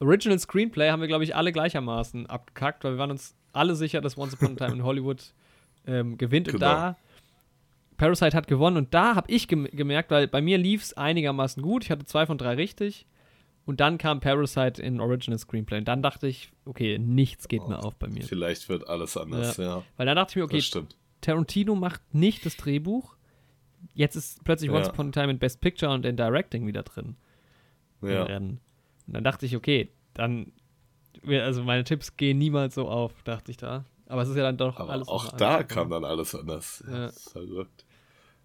[SPEAKER 1] Original Screenplay haben wir, glaube ich, alle gleichermaßen abgekackt, weil wir waren uns alle sicher, dass Once Upon a Time in Hollywood ähm, gewinnt. Und
[SPEAKER 2] Genau.
[SPEAKER 1] da, Parasite hat gewonnen und da habe ich gem gemerkt, weil bei mir lief es einigermaßen gut. Ich hatte zwei von drei richtig. Und dann kam Parasite in Original Screenplay. Und dann dachte ich, okay, nichts geht mehr auf bei mir.
[SPEAKER 2] Vielleicht wird alles anders, ja.
[SPEAKER 1] Weil dann dachte ich mir, okay. Tarantino macht nicht das Drehbuch. Jetzt ist plötzlich Once
[SPEAKER 2] Ja.
[SPEAKER 1] Upon a Time in Best Picture und in Directing wieder drin. im
[SPEAKER 2] Ja,
[SPEAKER 1] Rennen. Und dann dachte ich, okay, dann, also meine Tipps gehen niemals so auf, dachte ich da. Aber es ist ja dann doch
[SPEAKER 2] aber
[SPEAKER 1] alles.
[SPEAKER 2] auch da
[SPEAKER 1] anders.
[SPEAKER 2] kam dann alles anders.
[SPEAKER 1] Ja.
[SPEAKER 2] Ja. Das ist verrückt.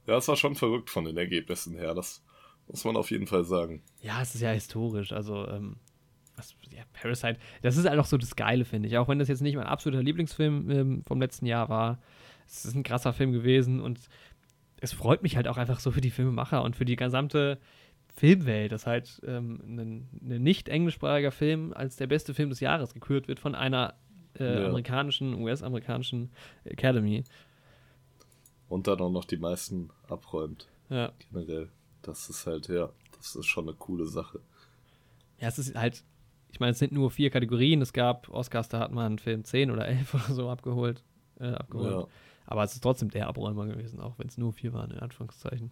[SPEAKER 2] Ja, es war schon verrückt von den Ergebnissen her. Das muss man auf jeden Fall sagen.
[SPEAKER 1] Ja, es ist ja historisch. Also, ähm, was, ja, Parasite, das ist halt auch so das Geile, finde ich. Auch wenn das jetzt nicht mein absoluter Lieblingsfilm ähm, vom letzten Jahr war. Es ist ein krasser Film gewesen und es freut mich halt auch einfach so für die Filmemacher und für die gesamte Filmwelt, dass halt ähm, ein, ein nicht englischsprachiger Film als der beste Film des Jahres gekürt wird von einer äh,
[SPEAKER 2] Ja.
[SPEAKER 1] amerikanischen, US-amerikanischen Academy.
[SPEAKER 2] Und dann auch noch die meisten abräumt,
[SPEAKER 1] Ja.
[SPEAKER 2] generell. Das ist halt, ja, das ist schon eine coole Sache.
[SPEAKER 1] Ja, es ist halt, ich meine, es sind nur vier Kategorien. Es gab Oscars, da hat man einen Film 10 oder 11 oder so abgeholt. Äh, abgeholt.
[SPEAKER 2] Ja.
[SPEAKER 1] Aber es ist trotzdem der Abräumer gewesen, auch wenn es nur vier waren, in Anführungszeichen.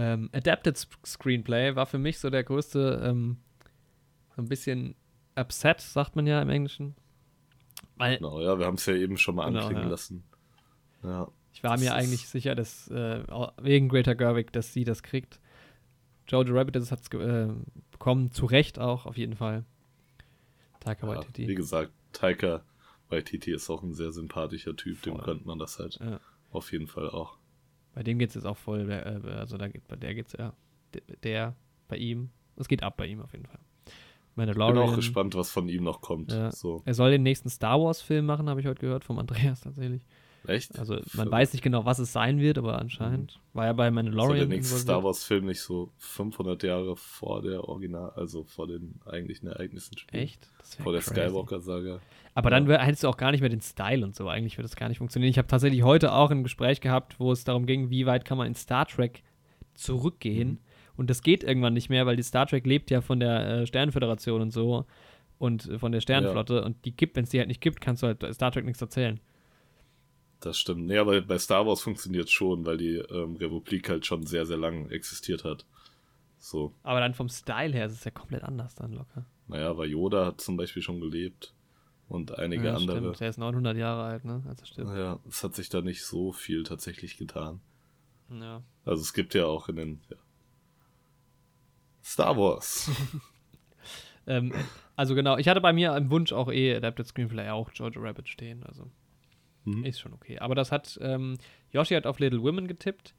[SPEAKER 1] Ähm, Adapted Sc- Screenplay war für mich so der größte, ähm, so ein bisschen upset, sagt man ja im Englischen. Weil
[SPEAKER 2] Genau, ja, wir haben es ja eben schon mal
[SPEAKER 1] Genau,
[SPEAKER 2] anklingen
[SPEAKER 1] ja.
[SPEAKER 2] lassen. Ja,
[SPEAKER 1] ich war mir eigentlich sicher, dass äh, wegen Greta Gerwig, dass sie das kriegt. Jojo Rabbit hat es äh, bekommen, zu Recht auch, auf jeden Fall. Taika
[SPEAKER 2] ja,
[SPEAKER 1] Waititi.
[SPEAKER 2] wie gesagt, Taika Waititi ist auch ein sehr sympathischer Typ, dem
[SPEAKER 1] Voll.
[SPEAKER 2] könnte man das halt auf jeden Fall auch.
[SPEAKER 1] Bei dem geht es jetzt auch voll, äh, also da geht, bei der geht's ja, der, der, bei ihm, es geht ab bei ihm auf jeden Fall.
[SPEAKER 2] Bin
[SPEAKER 1] Mandalorian.
[SPEAKER 2] auch gespannt, was von ihm noch kommt.
[SPEAKER 1] Ja.
[SPEAKER 2] So,
[SPEAKER 1] Er soll den nächsten Star Wars Film machen, habe ich heute gehört, vom Andreas tatsächlich.
[SPEAKER 2] Echt?
[SPEAKER 1] Also man
[SPEAKER 2] Verrückt.
[SPEAKER 1] weiß nicht genau, was es sein wird, aber anscheinend war er bei Mandalorian.
[SPEAKER 2] der nächste. Star Wars Film nicht so 500 Jahre vor der Original, also vor den eigentlichen Ereignissen spielen?
[SPEAKER 1] Echt?
[SPEAKER 2] Vor der
[SPEAKER 1] crazy.
[SPEAKER 2] Skywalker-Saga.
[SPEAKER 1] Aber dann wär- hättest du auch gar nicht mehr den Style und so. Eigentlich würde das gar nicht funktionieren. Ich habe tatsächlich heute auch ein Gespräch gehabt, wo es darum ging, wie weit kann man in Star Trek zurückgehen.
[SPEAKER 2] Mhm.
[SPEAKER 1] Und das geht irgendwann nicht mehr, weil die Star Trek lebt ja von der äh, Sternenföderation und so und äh, von der Sternenflotte. Und die gibt, wenn es die halt nicht gibt, kannst du halt Star Trek nichts erzählen.
[SPEAKER 2] Das stimmt. Nee, aber bei Star Wars funktioniert schon, weil die ähm, Republik halt schon sehr, sehr lang existiert hat. So,
[SPEAKER 1] Aber dann vom Style her ist es ja komplett anders dann locker.
[SPEAKER 2] naja, weil Yoda hat zum Beispiel schon gelebt und einige
[SPEAKER 1] ja,
[SPEAKER 2] andere.
[SPEAKER 1] Stimmt. Der ist 900 Jahre alt, ne? Als er stirbt.
[SPEAKER 2] Ja, es hat sich da nicht so viel tatsächlich getan.
[SPEAKER 1] Ja.
[SPEAKER 2] Also es gibt ja auch in den ja. Star Wars.
[SPEAKER 1] Ähm, also genau, ich hatte bei mir im Wunsch auch eh Adapted Screenplay auch Jojo Rabbit stehen, also
[SPEAKER 2] Mhm.
[SPEAKER 1] ist schon okay. Aber das hat, ähm, Yoshi hat auf Little Women getippt,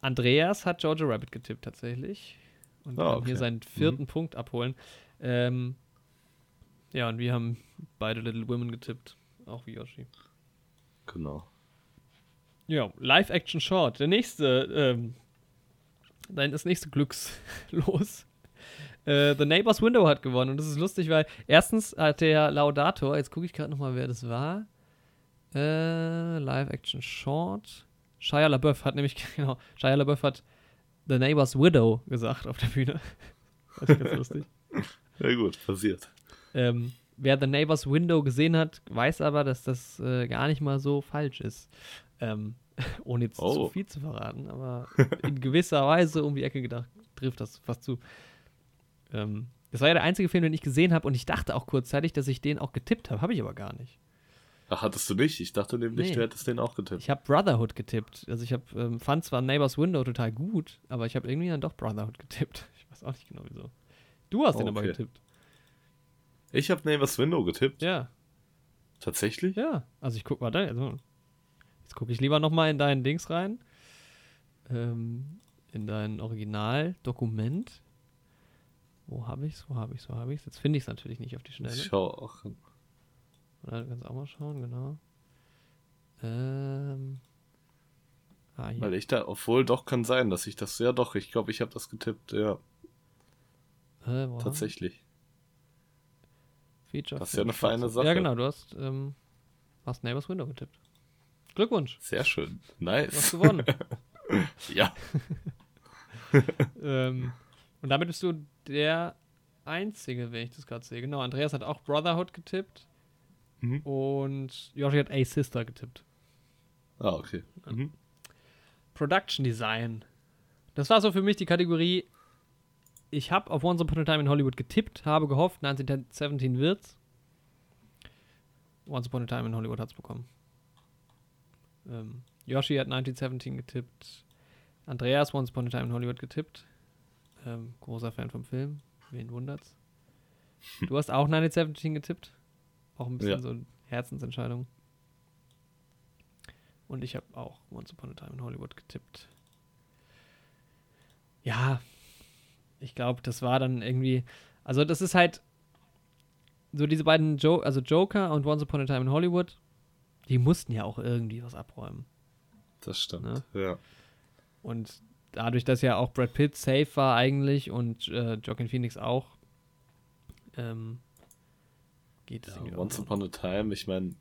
[SPEAKER 1] Andreas hat Jojo Rabbit getippt tatsächlich und kann
[SPEAKER 2] okay.
[SPEAKER 1] hier seinen vierten Punkt abholen. Ähm, ja, und wir haben beide Little Women getippt, auch wie Yoshi.
[SPEAKER 2] genau.
[SPEAKER 1] Ja, Live-Action-Short. Der nächste, ähm, dein das nächste Glückslos. Äh, The Neighbor's Window hat gewonnen. Und das ist lustig, weil erstens hat der Laudator, jetzt gucke ich gerade nochmal, wer das war. Äh, Live-Action-Short. Shia LaBeouf hat nämlich, genau, Shia LaBeouf hat The Neighbor's Widow gesagt auf der Bühne. Das ist ganz lustig.
[SPEAKER 2] Ja gut, passiert.
[SPEAKER 1] Ähm, wer The Neighbor's Window gesehen hat, weiß aber, dass das äh, gar nicht mal so falsch ist. Ähm, ohne jetzt
[SPEAKER 2] Oh.
[SPEAKER 1] zu viel zu verraten, aber in gewisser Weise um die Ecke gedacht, trifft das fast zu. Ähm, das war ja der einzige Film, den ich gesehen habe und ich dachte auch kurzzeitig, dass ich den auch getippt habe. Habe ich aber gar nicht.
[SPEAKER 2] Ach, hattest du nicht? Ich dachte nämlich,
[SPEAKER 1] Nee.
[SPEAKER 2] du hättest den auch getippt.
[SPEAKER 1] Ich habe Brotherhood getippt. Also ich hab, ähm, fand zwar Neighbor's Window total gut, aber ich habe irgendwie dann doch Brotherhood getippt. Ich weiß auch nicht genau wieso. Du hast den aber
[SPEAKER 2] Okay.
[SPEAKER 1] getippt.
[SPEAKER 2] Ich habe Neighbors Window getippt.
[SPEAKER 1] Ja.
[SPEAKER 2] Tatsächlich?
[SPEAKER 1] Ja, also ich guck mal da. Also, jetzt gucke ich lieber noch mal in dein Dings rein. Ähm, in dein Originaldokument. Wo habe ich's? Wo habe ich's? Wo habe ich's? Jetzt finde ich es natürlich nicht auf die Schnelle.
[SPEAKER 2] Ich schau auch.
[SPEAKER 1] Oder du kannst auch mal schauen, genau. Ähm. Ah, hier.
[SPEAKER 2] Weil ich da, obwohl doch kann sein, dass ich das, ja doch, ich glaube, ich habe das getippt, ja,
[SPEAKER 1] Äh,
[SPEAKER 2] tatsächlich.
[SPEAKER 1] Feature
[SPEAKER 2] Das ist ja eine feine Sache.
[SPEAKER 1] Ja, genau, du hast, ähm, hast Neighbors Window getippt. Glückwunsch,
[SPEAKER 2] Sehr schön.
[SPEAKER 1] du hast
[SPEAKER 2] Nice.
[SPEAKER 1] gewonnen.
[SPEAKER 2] Ja.
[SPEAKER 1] ähm, und damit bist du der Einzige, wenn ich das gerade sehe. Genau, Andreas hat auch Brotherhood getippt
[SPEAKER 2] Mhm.
[SPEAKER 1] und Joshi hat A Sister getippt.
[SPEAKER 2] Ah, okay. Mhm.
[SPEAKER 1] Production Design. Das war so für mich die Kategorie. Ich habe auf Once Upon a Time in Hollywood getippt, habe gehofft, 1917 wird's. Once Upon a Time in Hollywood hat's bekommen. Ähm, Yoshi hat 1917 getippt. Andreas Once Upon a Time in Hollywood getippt. Ähm, großer Fan vom Film. Wen wundert's? Du hast auch 1917 getippt. Auch ein bisschen
[SPEAKER 2] Ja.
[SPEAKER 1] so eine Herzensentscheidung. Und ich habe auch Once Upon a Time in Hollywood getippt. Ja, ich glaube, das war dann irgendwie. Also, das ist halt so diese beiden, jo also Joker und Once Upon a Time in Hollywood, die mussten ja auch irgendwie was abräumen.
[SPEAKER 2] Das stimmt.
[SPEAKER 1] Ne?
[SPEAKER 2] Ja.
[SPEAKER 1] Und dadurch, dass ja auch Brad Pitt safe war eigentlich und äh, Joaquin Phoenix auch, ähm, geht es
[SPEAKER 2] ja
[SPEAKER 1] irgendwie
[SPEAKER 2] Once. Upon a Time, ich meine,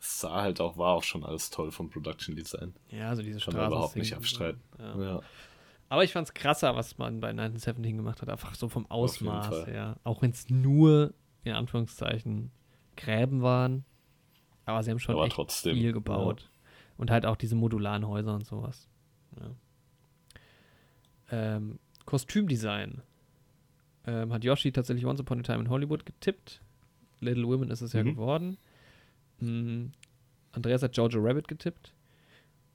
[SPEAKER 2] es sah halt auch, war auch schon alles toll vom Production Design.
[SPEAKER 1] Ja, also diese
[SPEAKER 2] Kann man überhaupt nicht abstreiten.
[SPEAKER 1] Ja.
[SPEAKER 2] Ja.
[SPEAKER 1] Aber ich fand's krasser, was man bei 1917 gemacht hat, einfach so vom Ausmaß her. Auch wenn es nur, in Anführungszeichen, Gräben waren. Aber sie haben schon
[SPEAKER 2] Aber
[SPEAKER 1] echt
[SPEAKER 2] trotzdem,
[SPEAKER 1] viel gebaut. Und halt auch diese modularen Häuser und sowas. Ja. Ähm, Kostümdesign. Ähm, hat Yoshi tatsächlich Once Upon a Time in Hollywood getippt. Little Women ist es ja
[SPEAKER 2] Mhm.
[SPEAKER 1] geworden. Mm, Andreas hat Jojo Rabbit getippt.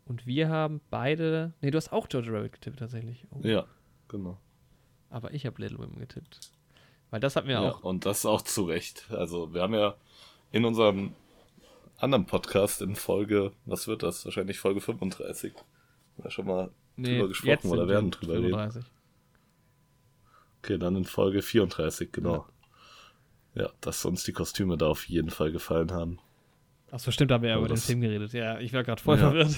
[SPEAKER 1] Und wir haben beide. Nee, du hast auch Jojo Rabbit getippt tatsächlich. Oh.
[SPEAKER 2] Ja, genau.
[SPEAKER 1] Aber ich habe Little Women getippt. Weil das hat mir
[SPEAKER 2] Ja,
[SPEAKER 1] auch.
[SPEAKER 2] und das auch zu Recht. Also, wir haben ja in unserem anderen Podcast in Folge, was wird das? Wahrscheinlich Folge 35. Ja, schon mal drüber gesprochen oder werden
[SPEAKER 1] wir
[SPEAKER 2] drüber reden.
[SPEAKER 1] 35.
[SPEAKER 2] Okay, dann in Folge 34, genau. Ja, dass uns die Kostüme da auf jeden Fall gefallen haben.
[SPEAKER 1] Achso, stimmt, da haben wir ja über den Film geredet. Ja, ich war gerade voll
[SPEAKER 2] Ja.
[SPEAKER 1] verwirrt.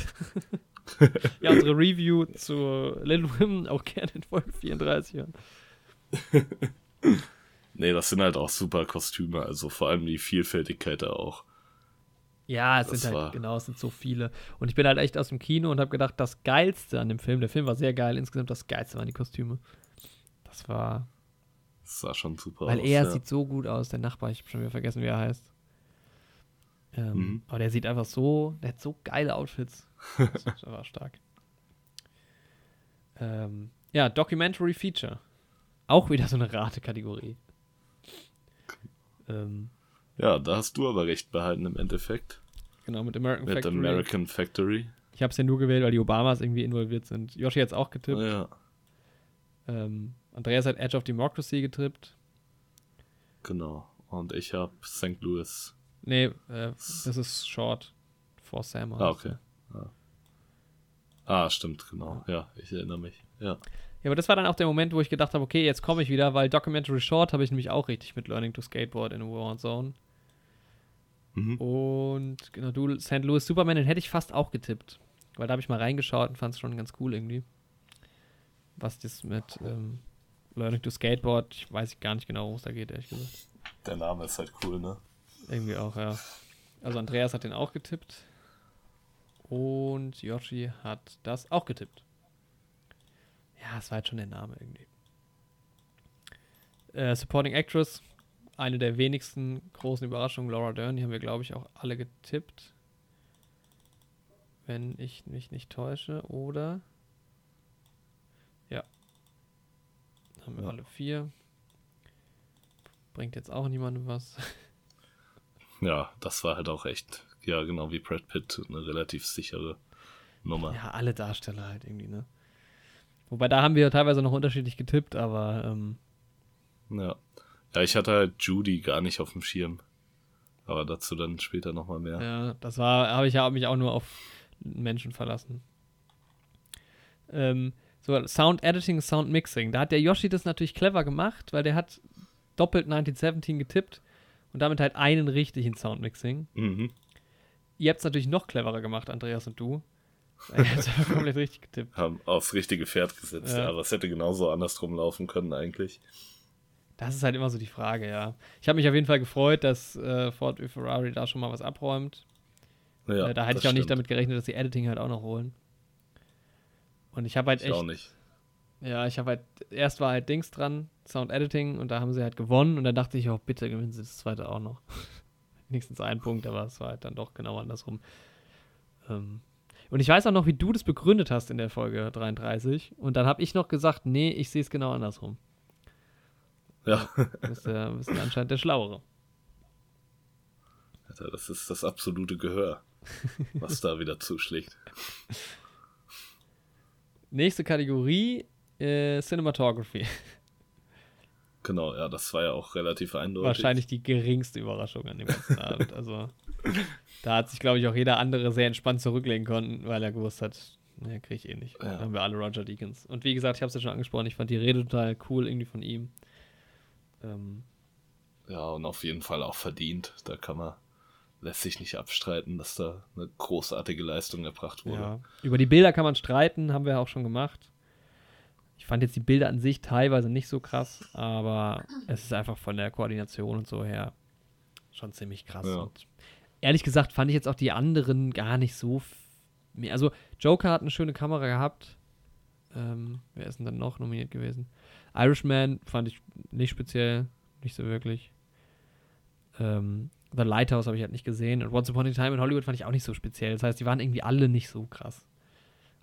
[SPEAKER 1] ja, unsere Review zu Little Women auch gerne in Folge 34 hören.
[SPEAKER 2] Nee, das sind halt auch super Kostüme, also vor allem die Vielfältigkeit da auch.
[SPEAKER 1] Ja, es
[SPEAKER 2] Das
[SPEAKER 1] sind halt, genau, es sind so viele. Und ich bin halt echt aus dem Kino und habe gedacht, das Geilste an dem Film, der Film war sehr geil, insgesamt das Geilste waren die Kostüme. Das war,
[SPEAKER 2] Das sah schon super
[SPEAKER 1] weil
[SPEAKER 2] aus.
[SPEAKER 1] er
[SPEAKER 2] ja.
[SPEAKER 1] sieht so gut aus, der Nachbar, ich habe schon wieder vergessen, wie er heißt. Ähm,
[SPEAKER 2] Mhm.
[SPEAKER 1] Aber der sieht einfach so, der hat so geile Outfits. Das einfach stark. Ähm, ja, Documentary Feature. Auch wieder so eine Rate-Kategorie. Ähm,
[SPEAKER 2] ja, da hast du aber recht behalten im Endeffekt.
[SPEAKER 1] genau, mit American
[SPEAKER 2] Mit
[SPEAKER 1] Factory.
[SPEAKER 2] American Factory.
[SPEAKER 1] Ich habe es ja nur gewählt, weil die Obamas irgendwie involviert sind. Yoshi hat es auch getippt.
[SPEAKER 2] Ja,
[SPEAKER 1] Ähm, Andreas hat Edge of Democracy getippt.
[SPEAKER 2] genau. Und ich habe St. Louis.
[SPEAKER 1] Nee, äh, das ist Short for Sam.
[SPEAKER 2] Ah, okay. Ah. ah, stimmt, genau. Ja, ich erinnere mich. Ja.
[SPEAKER 1] Ja, aber das war dann auch der Moment, wo ich gedacht habe, okay, jetzt komme ich wieder, weil Documentary Short habe ich nämlich auch richtig mit Learning to Skateboard in a War Zone.
[SPEAKER 2] Mhm.
[SPEAKER 1] Und genau, du, St. Louis Superman, den hätte ich fast auch getippt. weil da habe ich mal reingeschaut und fand es schon ganz cool irgendwie. Was das mit ähm, Learning to Skateboard, ich weiß gar nicht genau, worum es da geht, ehrlich gesagt.
[SPEAKER 2] Der Name ist halt cool, ne?
[SPEAKER 1] Irgendwie auch, ja. Also Andreas hat den auch getippt. Und Yoshi hat das auch getippt. Ja, es war halt schon der Name irgendwie. Äh, Supporting Actress, eine der wenigsten großen Überraschungen, Laura Dern, die haben wir, glaube ich, auch alle getippt. Wenn ich mich nicht täusche, oder? Haben wir alle vier. Bringt jetzt auch niemandem was.
[SPEAKER 2] Ja, das war halt auch echt, ja, genau wie Brad Pitt, eine relativ sichere Nummer.
[SPEAKER 1] Ja, alle Darsteller halt irgendwie, ne? Wobei da haben wir teilweise noch unterschiedlich getippt, aber ähm,
[SPEAKER 2] Ja. Ja, ich hatte halt Judy gar nicht auf dem Schirm. Aber dazu dann später nochmal mehr.
[SPEAKER 1] ja, das war, habe ich ja mich auch nur auf Menschen verlassen. Ähm, so, Sound Editing, Sound Mixing. Da hat der Yoshi das natürlich clever gemacht, weil der hat doppelt 1917 getippt und damit halt einen richtigen Sound Mixing.
[SPEAKER 2] Mhm.
[SPEAKER 1] Ihr habt es natürlich noch cleverer gemacht, Andreas und du. Ihr habt es komplett richtig getippt.
[SPEAKER 2] Haben aufs richtige Pferd gesetzt.
[SPEAKER 1] Ja.
[SPEAKER 2] Aber es hätte genauso andersrum laufen können eigentlich.
[SPEAKER 1] Das ist halt immer so die Frage, ja. Ich habe mich auf jeden Fall gefreut, dass äh, Ford wie Ferrari da schon mal was abräumt.
[SPEAKER 2] Ja,
[SPEAKER 1] äh, da hätte ich auch nicht
[SPEAKER 2] stimmt.
[SPEAKER 1] damit gerechnet, dass die Editing halt auch noch holen. Und ich habe halt
[SPEAKER 2] Ich
[SPEAKER 1] echt,
[SPEAKER 2] auch nicht.
[SPEAKER 1] ja, ich habe halt, erst war halt Dings dran, Sound Editing, und da haben sie halt gewonnen. Und dann dachte ich, oh, bitte gewinnen sie das zweite auch noch. Wenigstens einen Punkt, aber es war halt dann doch genau andersrum. Ähm, und ich weiß auch noch, wie du das begründet hast in der Folge 33. Und dann habe ich noch gesagt, nee, ich sehe es genau andersrum.
[SPEAKER 2] Ja,
[SPEAKER 1] Du bist, der, bist der anscheinend der Schlauere.
[SPEAKER 2] Alter, das ist das absolute Gehör, was da wieder zuschlägt.
[SPEAKER 1] Nächste Kategorie, äh, Cinematography.
[SPEAKER 2] Genau, ja, das war ja auch relativ eindeutig.
[SPEAKER 1] Wahrscheinlich die geringste Überraschung an dem ganzen Abend. Also, da hat sich, glaube ich, auch jeder andere sehr entspannt zurücklegen können, weil er gewusst hat, ne, kriege ich eh nicht.
[SPEAKER 2] Ja.
[SPEAKER 1] Dann haben wir alle Roger Deakins. Und wie gesagt, ich habe es ja schon angesprochen, ich fand die Rede total cool irgendwie von ihm. Ähm,
[SPEAKER 2] Ja, und auf jeden Fall auch verdient. Da kann man, lässt sich nicht abstreiten, dass da eine großartige Leistung erbracht wurde.
[SPEAKER 1] ja. Über die Bilder kann man streiten, haben wir auch schon gemacht. Ich fand jetzt die Bilder an sich teilweise nicht so krass, aber es ist einfach von der Koordination und so her schon ziemlich krass.
[SPEAKER 2] Ja.
[SPEAKER 1] Und ehrlich gesagt fand ich jetzt auch die anderen gar nicht so. mehr- Also, Joker hat eine schöne Kamera gehabt. Ähm, wer ist denn dann noch nominiert gewesen? Irishman fand ich nicht speziell, nicht so wirklich. Ähm, The Lighthouse habe ich halt nicht gesehen. Und Once Upon a Time in Hollywood fand ich auch nicht so speziell. Das heißt, die waren irgendwie alle nicht so krass.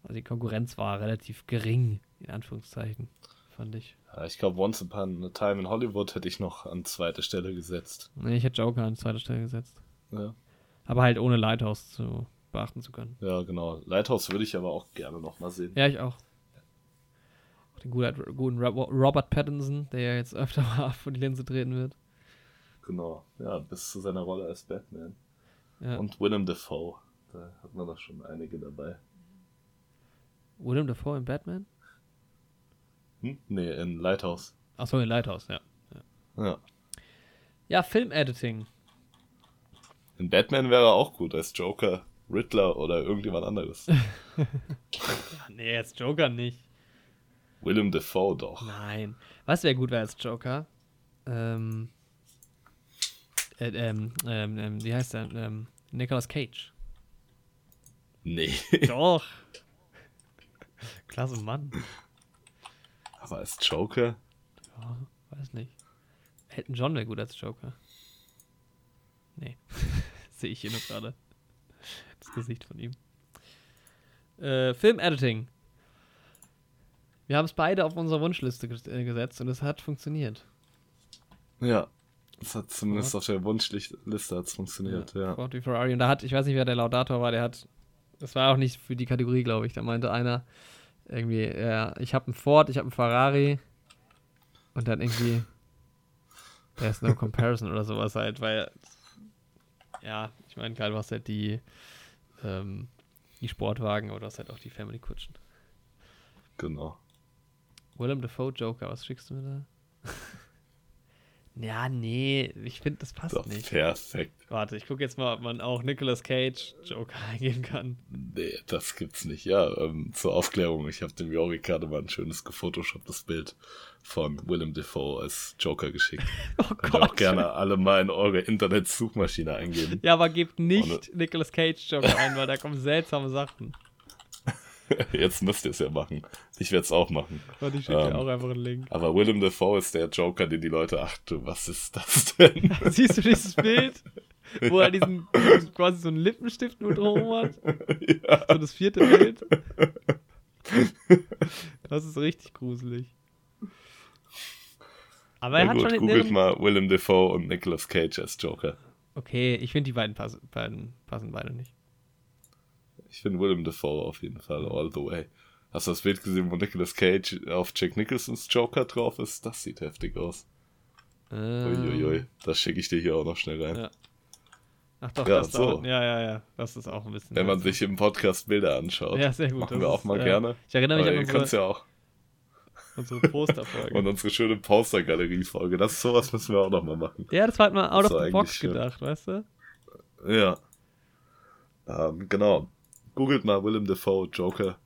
[SPEAKER 1] Also die Konkurrenz war relativ gering, in Anführungszeichen, fand ich.
[SPEAKER 2] Ja, ich glaube, Once Upon a Time in Hollywood hätte ich noch an zweite Stelle gesetzt.
[SPEAKER 1] Nee, ich hätte Joker an zweiter Stelle gesetzt.
[SPEAKER 2] Ja,
[SPEAKER 1] Aber halt ohne Lighthouse zu beachten zu können.
[SPEAKER 2] ja genau. Lighthouse würde ich aber auch gerne noch mal sehen.
[SPEAKER 1] Ja, ich auch. Auch Den guten, guten Ro- Robert Pattinson, der ja jetzt öfter mal vor die Linse treten wird.
[SPEAKER 2] Genau. Ja, bis zu seiner Rolle als Batman.
[SPEAKER 1] Ja.
[SPEAKER 2] Und Willem Dafoe. Da hat man doch schon einige dabei.
[SPEAKER 1] Willem Dafoe in Batman?
[SPEAKER 2] Hm? Nee, in Lighthouse.
[SPEAKER 1] Achso, in Lighthouse, ja.
[SPEAKER 2] Ja.
[SPEAKER 1] Ja, Film-Editing.
[SPEAKER 2] In Batman wäre er auch gut als Joker, Riddler oder irgendjemand anderes.
[SPEAKER 1] Ja, nee, jetzt Joker nicht.
[SPEAKER 2] Willem Dafoe doch.
[SPEAKER 1] Nein. Was wäre gut wäre als Joker? Ähm, äh, ähm, ähm, ähm, wie heißt der? Ähm, Nicolas Cage.
[SPEAKER 2] Nee.
[SPEAKER 1] Doch. Klasse Mann.
[SPEAKER 2] Aber als Joker?
[SPEAKER 1] Ja, weiß nicht. Elton John wäre gut als Joker. Nee. Sehe ich hier nur gerade. Das Gesicht von ihm. Äh, Film-Editing. Wir haben es beide auf unsere Wunschliste äh, gesetzt und es hat funktioniert.
[SPEAKER 2] Ja. Das hat zumindest auf der Wunschliste hat's funktioniert, ja.
[SPEAKER 1] Ford wie Ferrari. Und da hat, ich weiß nicht, wer der Laudator war, der hat, das war auch nicht für die Kategorie, glaube ich. Da meinte einer irgendwie, ja, ich habe einen Ford, ich habe einen Ferrari und dann irgendwie, there's no comparison oder sowas halt, weil, ja, ich meine, du hast halt die, ähm, die Sportwagen, du hast halt auch die Family-Kutschen.
[SPEAKER 2] Genau.
[SPEAKER 1] Willem Dafoe Joker, was schickst du mir da? Ja, nee, ich finde, das passt
[SPEAKER 2] Doch,
[SPEAKER 1] nicht.
[SPEAKER 2] perfekt.
[SPEAKER 1] Warte, ich gucke jetzt mal, ob man auch Nicolas Cage Joker eingeben kann.
[SPEAKER 2] Nee, das gibt's nicht. Ja, ähm, zur Aufklärung, ich habe dem Jori gerade mal ein schönes gefotoshopptes Bild von Willem Dafoe als Joker geschickt.
[SPEAKER 1] Oh
[SPEAKER 2] Könnt ihr auch gerne alle mal in eure Internet-Suchmaschine eingeben.
[SPEAKER 1] Ja, aber gebt nicht Nicolas Cage Joker ein, weil da kommen seltsame Sachen.
[SPEAKER 2] Jetzt müsst ihr es ja machen. Ich werde es auch machen.
[SPEAKER 1] Und ich schicke dir
[SPEAKER 2] Ähm.
[SPEAKER 1] auch einfach einen Link.
[SPEAKER 2] Aber Willem Dafoe ist der Joker, den die Leute, ach du, was ist das denn?
[SPEAKER 1] Siehst du dieses Bild? Wo er diesen, quasi so einen Lippenstift nur drum hat?
[SPEAKER 2] ja.
[SPEAKER 1] So das vierte Bild. Das ist richtig gruselig. Aber er
[SPEAKER 2] Na
[SPEAKER 1] hat
[SPEAKER 2] gut,
[SPEAKER 1] schon den
[SPEAKER 2] googelt mal Willem Dafoe und Nicolas Cage als Joker.
[SPEAKER 1] Okay, ich finde die beiden passen, beiden passen beide nicht.
[SPEAKER 2] Ich finde Willem Dafoe auf jeden Fall all the way. Hast du das Bild gesehen, wo Nicolas Cage auf Jack Nicholsons Joker drauf ist? Das sieht heftig aus. Uiuiui, das schicke ich dir hier auch noch schnell rein.
[SPEAKER 1] Ähm. Ja. Ach doch,
[SPEAKER 2] Ja,
[SPEAKER 1] das
[SPEAKER 2] so.
[SPEAKER 1] da, ja, ja, ja. Das ist auch ein bisschen.
[SPEAKER 2] Wenn man sich im Podcast Bilder anschaut.
[SPEAKER 1] Ja, sehr gut.
[SPEAKER 2] Machen wir auch
[SPEAKER 1] ist,
[SPEAKER 2] mal
[SPEAKER 1] äh,
[SPEAKER 2] gerne.
[SPEAKER 1] Ich erinnere mich
[SPEAKER 2] Aber
[SPEAKER 1] an unsere,
[SPEAKER 2] ja auch.
[SPEAKER 1] unsere Posterfolge.
[SPEAKER 2] Und unsere schöne Postergalerie-Folge. Das ist sowas müssen wir auch noch mal machen.
[SPEAKER 1] ja, das war halt mal out
[SPEAKER 2] Das
[SPEAKER 1] of the box
[SPEAKER 2] eigentlich schön.
[SPEAKER 1] gedacht, weißt du?
[SPEAKER 2] Ja. Ähm, genau. Googelt mal Willem Dafoe Joker.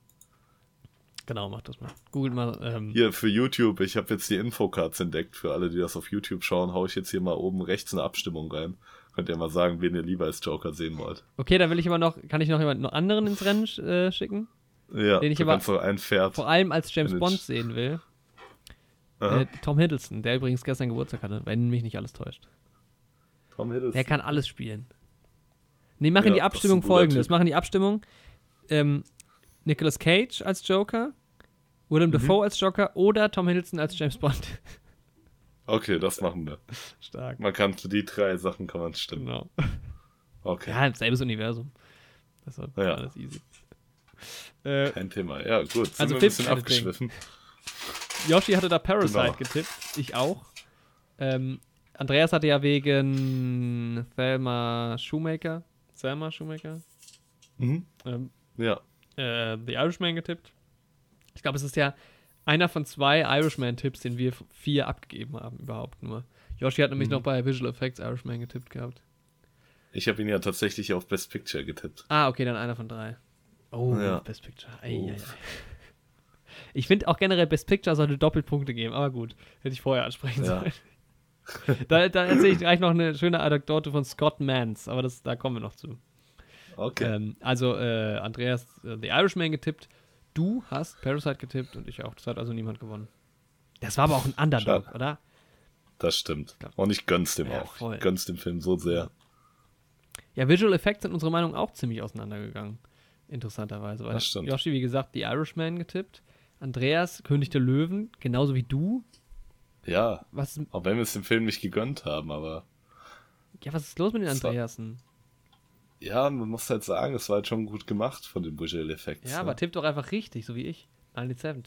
[SPEAKER 1] Genau, mach das mal. Googelt mal. Ähm,
[SPEAKER 2] Hier für YouTube, ich habe jetzt die Infocards entdeckt. Für alle, die das auf YouTube schauen, hau ich jetzt hier mal oben rechts eine Abstimmung rein. Könnt ihr mal sagen, wen ihr lieber als Joker sehen wollt.
[SPEAKER 1] Okay, dann will ich aber noch, kann ich noch jemanden anderen ins Rennen äh, schicken?
[SPEAKER 2] Ja,
[SPEAKER 1] Den ich
[SPEAKER 2] du
[SPEAKER 1] aber-. Vor allem als James Bond sehen will. Äh, Tom Hiddleston, der übrigens gestern Geburtstag hatte, wenn mich nicht alles täuscht.
[SPEAKER 2] Tom Hiddleston.
[SPEAKER 1] Der kann alles spielen. Nee, machen
[SPEAKER 2] Ja,
[SPEAKER 1] die Abstimmung folgendes. Machen die Abstimmung ähm, Nicolas Cage als Joker, Willem
[SPEAKER 2] Mhm.
[SPEAKER 1] Dafoe als Joker oder Tom Hiddleston als James Bond.
[SPEAKER 2] Okay, das machen wir.
[SPEAKER 1] Stark.
[SPEAKER 2] Man kann für die drei Sachen kann man stimmen.
[SPEAKER 1] Genau.
[SPEAKER 2] Okay,
[SPEAKER 1] Ja, selbes Universum. Das ist
[SPEAKER 2] Ja.
[SPEAKER 1] alles easy. Äh,
[SPEAKER 2] kein Thema. Ja, gut. Sind
[SPEAKER 1] Also
[SPEAKER 2] wir ein bisschen abgeschwiffen.
[SPEAKER 1] Yoshi hatte da Parasite
[SPEAKER 2] Genau.
[SPEAKER 1] getippt. Ich auch. Ähm, Andreas hatte ja wegen Thelma Shoemaker, Thelma Shoemaker,
[SPEAKER 2] Mhm.
[SPEAKER 1] ähm,
[SPEAKER 2] Ja.
[SPEAKER 1] Äh, The Irishman getippt. Ich glaube, es ist ja einer von zwei Irishman-Tipps, den wir vier abgegeben haben, überhaupt nur. Yoshi hat
[SPEAKER 2] Mhm.
[SPEAKER 1] nämlich noch bei Visual Effects Irishman getippt gehabt.
[SPEAKER 2] Ich habe ihn ja tatsächlich auf Best Picture getippt.
[SPEAKER 1] Ah, okay, dann einer von drei. Oh,
[SPEAKER 2] Ja.
[SPEAKER 1] Best Picture. Ei,
[SPEAKER 2] Oh.
[SPEAKER 1] ei, ei. Ich finde auch generell Best Picture sollte Doppelpunkte geben, aber gut, hätte ich vorher ansprechen
[SPEAKER 2] Ja.
[SPEAKER 1] sollen. da da erzähle ich gleich noch eine schöne Anekdote von Scott Mans, aber das, da kommen wir noch zu.
[SPEAKER 2] Okay.
[SPEAKER 1] Ähm, also, äh, Andreas äh, The Irishman getippt, du hast Parasite getippt und ich auch. Das hat also niemand gewonnen. Das war aber auch ein Underdog,
[SPEAKER 2] Schade.
[SPEAKER 1] oder?
[SPEAKER 2] Das stimmt. Und ich gönn's dem
[SPEAKER 1] Ja,
[SPEAKER 2] auch.
[SPEAKER 1] voll.
[SPEAKER 2] Ich gönn's dem Film so sehr.
[SPEAKER 1] Ja, Visual Effects sind unsere Meinung auch ziemlich auseinandergegangen. Interessanterweise. Weil
[SPEAKER 2] Das stimmt.
[SPEAKER 1] Yoshi, wie gesagt, The Irishman getippt. Andreas, König der Löwen, genauso wie du.
[SPEAKER 2] Ja,
[SPEAKER 1] Was,
[SPEAKER 2] auch wenn wir es dem Film nicht gegönnt haben, aber
[SPEAKER 1] ja, was ist los mit den Andreasen?
[SPEAKER 2] Ja, man muss halt sagen, es war halt schon gut gemacht von den Visual Effects.
[SPEAKER 1] Ja,
[SPEAKER 2] ne?
[SPEAKER 1] aber tipp doch einfach richtig, so wie ich. 17.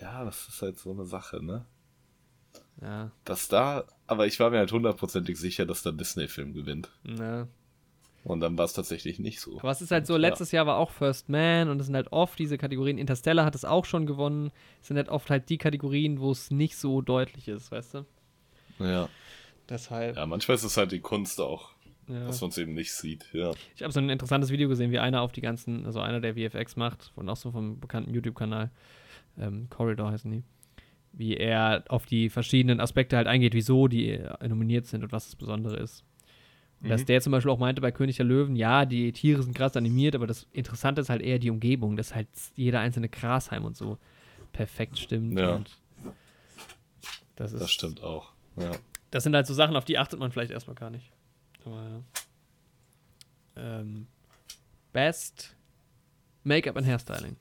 [SPEAKER 2] ja, das ist halt so eine Sache, ne?
[SPEAKER 1] Ja,
[SPEAKER 2] Dass da, aber ich war mir halt hundertprozentig sicher, dass der Disney-Film gewinnt.
[SPEAKER 1] ne.
[SPEAKER 2] Und dann war es tatsächlich nicht so.
[SPEAKER 1] Aber es ist halt so,
[SPEAKER 2] Ja.
[SPEAKER 1] letztes Jahr war auch First Man und es sind halt oft diese Kategorien. Interstellar hat es auch schon gewonnen. Es sind halt oft halt die Kategorien, wo es nicht so deutlich ist, weißt du?
[SPEAKER 2] Ja.
[SPEAKER 1] Deshalb.
[SPEAKER 2] Ja, manchmal ist es halt die Kunst auch,
[SPEAKER 1] Ja.
[SPEAKER 2] dass man es eben nicht sieht. Ja.
[SPEAKER 1] Ich habe so ein interessantes Video gesehen, wie einer auf die ganzen, also einer der VFX macht, und auch so vom bekannten YouTube-Kanal, ähm, Corridor heißen die, wie er auf die verschiedenen Aspekte halt eingeht, wieso die äh, nominiert sind und was das Besondere ist. Und dass
[SPEAKER 2] Mhm.
[SPEAKER 1] der zum Beispiel auch meinte bei König der Löwen, ja, die Tiere sind krass animiert, aber das Interessante ist halt eher die Umgebung, dass halt jeder einzelne Grashalm und so perfekt stimmt.
[SPEAKER 2] Ja.
[SPEAKER 1] Das, ist,
[SPEAKER 2] Das stimmt auch. Ja.
[SPEAKER 1] das sind halt so Sachen, auf die achtet man vielleicht erstmal gar nicht. Aber ja. Ähm, Best Make-up and Hairstyling.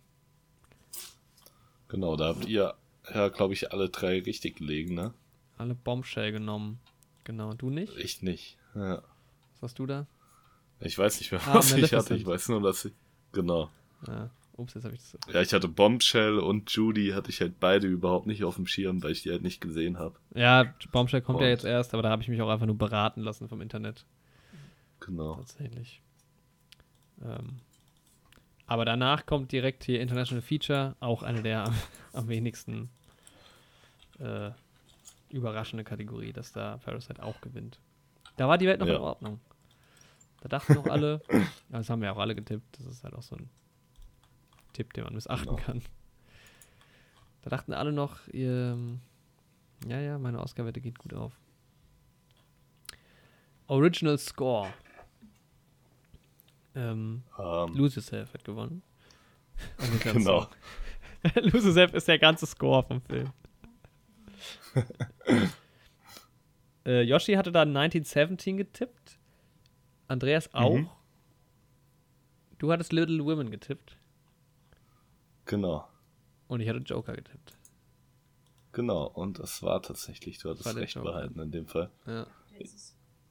[SPEAKER 2] Genau, da habt ihr ja, glaube ich, alle drei richtig gelegen, ne?
[SPEAKER 1] Alle Bombshell genommen. Genau, du nicht?
[SPEAKER 2] Ich nicht. Ja.
[SPEAKER 1] Was hast du da?
[SPEAKER 2] Ich weiß nicht mehr,
[SPEAKER 1] Ah,
[SPEAKER 2] was ich
[SPEAKER 1] Maleficent.
[SPEAKER 2] hatte. Ich weiß nur, dass ich. Genau.
[SPEAKER 1] Ja. Ups, jetzt habe ich das.
[SPEAKER 2] Ja, ich hatte Bombshell und Judy hatte ich halt beide überhaupt nicht auf dem Schirm, weil ich die halt nicht gesehen habe.
[SPEAKER 1] Ja, Bombshell kommt ja
[SPEAKER 2] Und-
[SPEAKER 1] jetzt erst, aber da habe ich mich auch einfach nur beraten lassen vom Internet.
[SPEAKER 2] Genau.
[SPEAKER 1] Tatsächlich. Ähm, aber danach kommt direkt hier International Feature, auch eine der am, am wenigsten äh, überraschende Kategorie, dass da Parasite auch gewinnt. Da war die Welt noch
[SPEAKER 2] Ja.
[SPEAKER 1] in Ordnung. Da dachten noch alle, ja, das haben wir auch alle getippt, das ist halt auch so ein Tipp, den man missachten
[SPEAKER 2] Genau.
[SPEAKER 1] kann. Da dachten alle noch, ihr, ja, ja, meine Oscar-Wette geht gut auf. Original Score. Ähm,
[SPEAKER 2] Ähm,
[SPEAKER 1] Lose Yourself hat gewonnen. Ganz
[SPEAKER 2] genau.
[SPEAKER 1] Lose Yourself ist der ganze Score vom Film. äh, Yoshi hatte da 1917 getippt. Andreas auch.
[SPEAKER 2] Mhm.
[SPEAKER 1] Du hattest Little Women getippt.
[SPEAKER 2] Genau.
[SPEAKER 1] Und ich hatte Joker getippt.
[SPEAKER 2] Genau. Und das war tatsächlich, du hattest recht
[SPEAKER 1] Joker.
[SPEAKER 2] behalten in dem Fall.
[SPEAKER 1] Ja.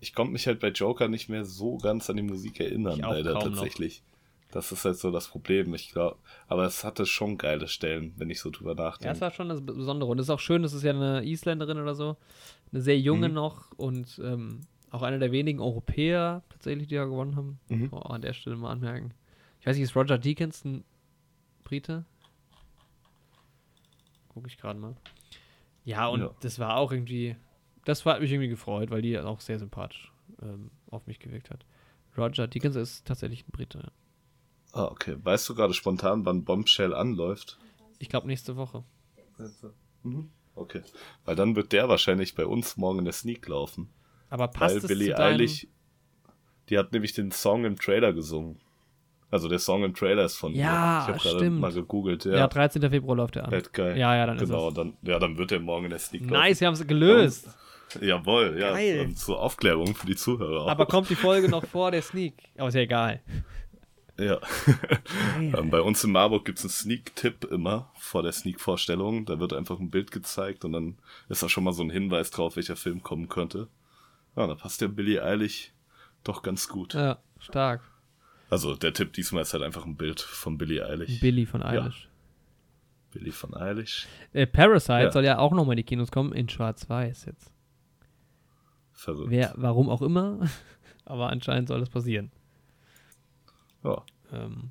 [SPEAKER 2] Ich konnte mich halt bei Joker nicht mehr so ganz an die Musik erinnern,
[SPEAKER 1] Ich
[SPEAKER 2] leider
[SPEAKER 1] kaum noch.
[SPEAKER 2] tatsächlich. Das ist halt so das Problem, ich glaube. Aber es hatte schon geile Stellen, wenn ich so drüber
[SPEAKER 1] Ja, es
[SPEAKER 2] nachdenke.
[SPEAKER 1] war schon das Besondere. Und es ist auch schön, das ist ja eine Isländerin oder so. Eine sehr junge
[SPEAKER 2] Mhm.
[SPEAKER 1] noch und ähm, auch einer der wenigen Europäer tatsächlich, die ja gewonnen haben.
[SPEAKER 2] Mhm.
[SPEAKER 1] Auch an der Stelle mal anmerken. Ich weiß nicht, ist Roger Deakins ein Brite? Gucke ich gerade mal. Ja, und
[SPEAKER 2] Ja.
[SPEAKER 1] das war auch irgendwie, das hat mich irgendwie gefreut, weil die auch sehr sympathisch ähm, auf mich gewirkt hat. Roger Deakins ist tatsächlich ein Brite. ja.
[SPEAKER 2] Ah, okay. Weißt du gerade spontan, wann Bombshell anläuft?
[SPEAKER 1] Ich glaube nächste Woche.
[SPEAKER 2] Mhm. Okay. Weil dann wird der wahrscheinlich bei uns morgen in der Sneak laufen.
[SPEAKER 1] Aber passt
[SPEAKER 2] Weil
[SPEAKER 1] es
[SPEAKER 2] Billie
[SPEAKER 1] zu deinem,
[SPEAKER 2] Eilish, die hat nämlich den Song im Trailer gesungen. Also der Song im Trailer ist von
[SPEAKER 1] Ja,
[SPEAKER 2] ihr. Ich habe gerade mal gegoogelt.
[SPEAKER 1] Ja,
[SPEAKER 2] Ja,
[SPEAKER 1] 13. Februar läuft der an.
[SPEAKER 2] Halt geil.
[SPEAKER 1] Ja, ja, dann
[SPEAKER 2] genau,
[SPEAKER 1] ist
[SPEAKER 2] dann, ja, dann wird der morgen in der Sneak.
[SPEAKER 1] Nice, wir haben es gelöst.
[SPEAKER 2] Jawohl, ja.
[SPEAKER 1] Geil.
[SPEAKER 2] Und zur Aufklärung für die Zuhörer auch.
[SPEAKER 1] Aber kommt die Folge noch vor der Sneak? Aber ist ja egal.
[SPEAKER 2] Ja. ähm, bei uns in Marburg gibt es einen Sneak-Tipp immer vor der Sneak-Vorstellung. Da wird einfach ein Bild gezeigt und dann ist da schon mal so ein Hinweis drauf, welcher Film kommen könnte. Ja, da passt der Billy Eilig doch ganz gut.
[SPEAKER 1] Ja, stark.
[SPEAKER 2] Also der Tipp diesmal ist halt einfach ein Bild von Billy Eilig.
[SPEAKER 1] Billy von Eilish.
[SPEAKER 2] Billy von Eilig.
[SPEAKER 1] Äh, Parasite
[SPEAKER 2] Ja.
[SPEAKER 1] soll ja auch nochmal in die Kinos kommen, in Schwarz-Weiß jetzt.
[SPEAKER 2] Verrückt.
[SPEAKER 1] Wer, warum auch immer, aber anscheinend soll das passieren.
[SPEAKER 2] Ja,
[SPEAKER 1] Ähm,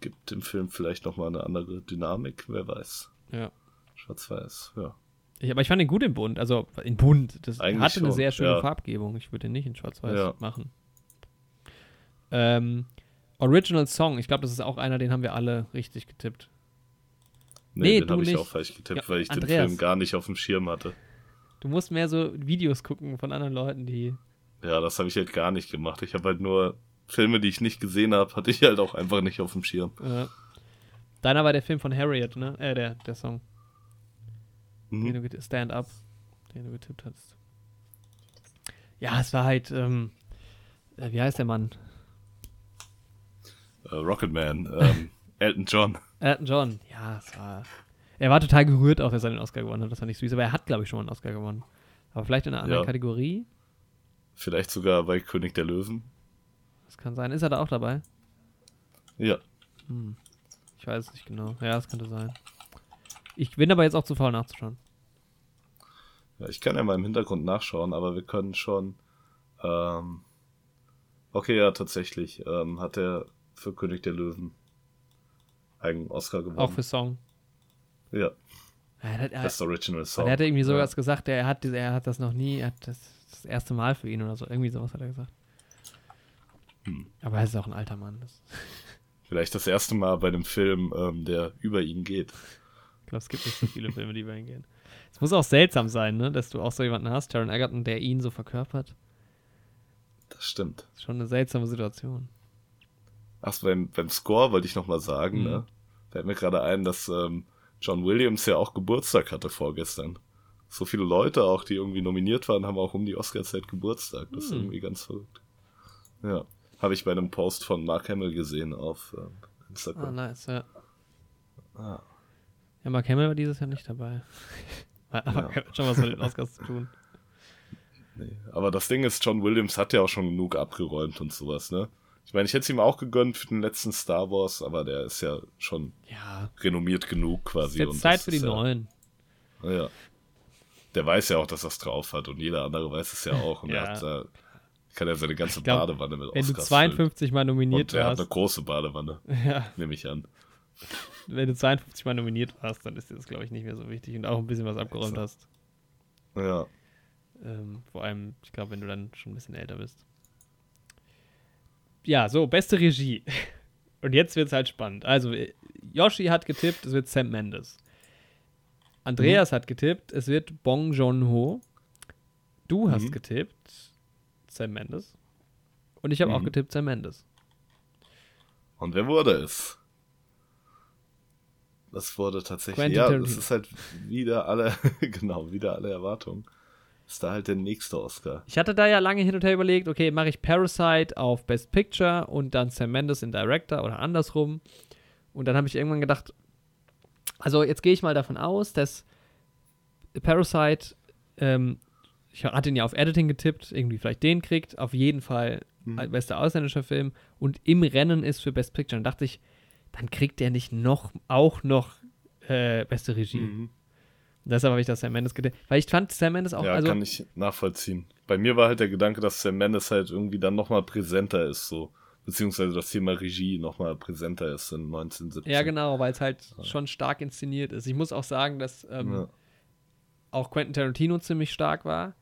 [SPEAKER 2] gibt dem Film vielleicht nochmal eine andere Dynamik, wer weiß.
[SPEAKER 1] ja.
[SPEAKER 2] Schwarz-Weiß, ja.
[SPEAKER 1] Ich, aber ich fand ihn gut in bunt, also in bunt. Das
[SPEAKER 2] Eigentlich
[SPEAKER 1] hatte eine
[SPEAKER 2] schon,
[SPEAKER 1] sehr schöne
[SPEAKER 2] ja.
[SPEAKER 1] Farbgebung. Ich würde den nicht in Schwarz-Weiß
[SPEAKER 2] Ja.
[SPEAKER 1] machen. Ähm, Original Song, ich glaube, das ist auch einer, den haben wir alle richtig getippt. Nee,
[SPEAKER 2] Nee, den
[SPEAKER 1] du
[SPEAKER 2] habe ich auch falsch getippt,
[SPEAKER 1] Ja,
[SPEAKER 2] weil ich den
[SPEAKER 1] Andreas.
[SPEAKER 2] Film gar nicht auf dem Schirm hatte.
[SPEAKER 1] Du musst mehr so Videos gucken von anderen Leuten, die.
[SPEAKER 2] Ja, das habe ich halt gar nicht gemacht. Ich habe halt nur Filme, die ich nicht gesehen habe, hatte ich halt auch einfach nicht auf dem Schirm.
[SPEAKER 1] Äh, deiner war der Film von Harriet, ne? Äh, der, der Song. Den
[SPEAKER 2] Mhm.
[SPEAKER 1] du get- Stand Up, den du getippt hast. Ja, es war halt, ähm, äh, wie heißt der Mann?
[SPEAKER 2] Äh, Rocketman, ähm, Elton John.
[SPEAKER 1] Elton John. Ja, es war. Er war total gerührt auch, dass er den Oscar gewonnen hat. Das fand ich süß. Aber er hat, glaube ich, schon mal einen Oscar gewonnen. Aber vielleicht in einer anderen
[SPEAKER 2] Ja.
[SPEAKER 1] Kategorie.
[SPEAKER 2] Vielleicht sogar bei König der Löwen.
[SPEAKER 1] Das kann sein. Ist er da auch dabei?
[SPEAKER 2] Ja.
[SPEAKER 1] Hm. Ich weiß es nicht genau. Ja, das könnte sein. Ich bin aber jetzt auch zu faul nachzuschauen.
[SPEAKER 2] ja. Ich kann ja mal im Hintergrund nachschauen, aber wir können schon. Ähm, okay, ja, tatsächlich. Ähm, hat er für König der Löwen einen Oscar gewonnen.
[SPEAKER 1] Auch für Song.
[SPEAKER 2] ja,
[SPEAKER 1] Er hat, er,
[SPEAKER 2] Best Original Song.
[SPEAKER 1] er hat irgendwie sogar
[SPEAKER 2] ja.
[SPEAKER 1] gesagt, er hat, er hat das noch nie, er hat das, das erste Mal für ihn oder so. Irgendwie sowas hat er gesagt.
[SPEAKER 2] Hm.
[SPEAKER 1] Aber er ist auch ein alter Mann. Das,
[SPEAKER 2] Vielleicht das erste Mal bei einem Film, ähm, der über ihn geht.
[SPEAKER 1] ich glaube, es gibt nicht so viele Filme, die über ihn gehen. Es muss auch seltsam sein, ne? dass du auch so jemanden hast, Taron Egerton, der ihn so verkörpert.
[SPEAKER 2] Das stimmt.
[SPEAKER 1] Das ist schon eine seltsame Situation.
[SPEAKER 2] Ach, beim, beim Score wollte ich noch mal sagen,
[SPEAKER 1] Mhm.
[SPEAKER 2] ne? Fällt mir gerade ein, dass ähm, John Williams ja auch Geburtstag hatte vorgestern. So viele Leute auch, die irgendwie nominiert waren, haben auch um die Oscar-Zeit Geburtstag. Das ist
[SPEAKER 1] Mhm.
[SPEAKER 2] irgendwie ganz verrückt. Ja. Habe ich bei einem Post von Mark Hamill gesehen auf
[SPEAKER 1] Ah,
[SPEAKER 2] Instagram.
[SPEAKER 1] nice, ja.
[SPEAKER 2] Ah,
[SPEAKER 1] Ja, Mark Hamill war dieses Jahr nicht dabei. Aber
[SPEAKER 2] Ja.
[SPEAKER 1] hat schon was mit den Oscars zu tun.
[SPEAKER 2] nee. Aber das Ding ist, John Williams hat ja auch schon genug abgeräumt und sowas, ne? Ich meine, ich hätte es ihm auch gegönnt für den letzten Star Wars, aber der ist ja schon
[SPEAKER 1] Ja,
[SPEAKER 2] renommiert genug
[SPEAKER 1] ist
[SPEAKER 2] quasi.
[SPEAKER 1] jetzt
[SPEAKER 2] und
[SPEAKER 1] Zeit für die
[SPEAKER 2] ist ja,
[SPEAKER 1] Neuen.
[SPEAKER 2] Ja. Der weiß ja auch, dass er es drauf hat und jeder andere weiß es ja auch. Und
[SPEAKER 1] Ja.
[SPEAKER 2] er hat da, kann ja seine ganze
[SPEAKER 1] glaub,
[SPEAKER 2] Badewanne mit
[SPEAKER 1] Wenn du
[SPEAKER 2] Oscars
[SPEAKER 1] 52 Mal
[SPEAKER 2] füllen.
[SPEAKER 1] nominiert
[SPEAKER 2] Und er hat eine
[SPEAKER 1] warst,
[SPEAKER 2] große Badewanne,
[SPEAKER 1] ja,
[SPEAKER 2] nehme ich an.
[SPEAKER 1] wenn du 52 Mal nominiert warst, dann ist dir das, glaube ich, nicht mehr so wichtig und auch ein bisschen was abgeräumt hast.
[SPEAKER 2] Ja.
[SPEAKER 1] Ähm, vor allem, ich glaube, wenn du dann schon ein bisschen älter bist. Ja, so, beste Regie. Und jetzt wird es halt spannend. Also, Yoshi hat getippt, es wird Sam Mendes. Andreas mhm. hat getippt, es wird Bong Joon-ho. Du hast mhm. getippt Sam Mendes. Und ich habe mhm. auch getippt Sam Mendes.
[SPEAKER 2] Und wer wurde es? Das wurde tatsächlich. Quentin ja, Tarantino. das ist halt wieder alle, genau, wieder alle Erwartungen. Ist da halt der nächste Oscar.
[SPEAKER 1] Ich hatte da ja lange hin und her überlegt, okay, mache ich Parasite auf Best Picture und dann Sam Mendes in Director oder andersrum. Und dann habe ich irgendwann gedacht, also jetzt gehe ich mal davon aus, dass Parasite, ähm, ich hatte ihn ja auf Editing getippt, irgendwie vielleicht den kriegt, auf jeden Fall mhm. bester ausländischer Film und im Rennen ist für Best Picture. Dann dachte ich, dann kriegt der nicht noch, auch noch äh, beste Regie. Mhm. Deshalb habe ich das Sam Mendes gedacht. Weil ich fand Sam Mendes auch.
[SPEAKER 2] Ja, also, kann ich nachvollziehen. Bei mir war halt der Gedanke, dass Sam Mendes halt irgendwie dann nochmal präsenter ist, so. Beziehungsweise das Thema Regie nochmal präsenter ist in 1917.
[SPEAKER 1] Ja, genau, weil es halt ja. schon stark inszeniert ist. Ich muss auch sagen, dass ähm, ja. auch Quentin Tarantino ziemlich stark war.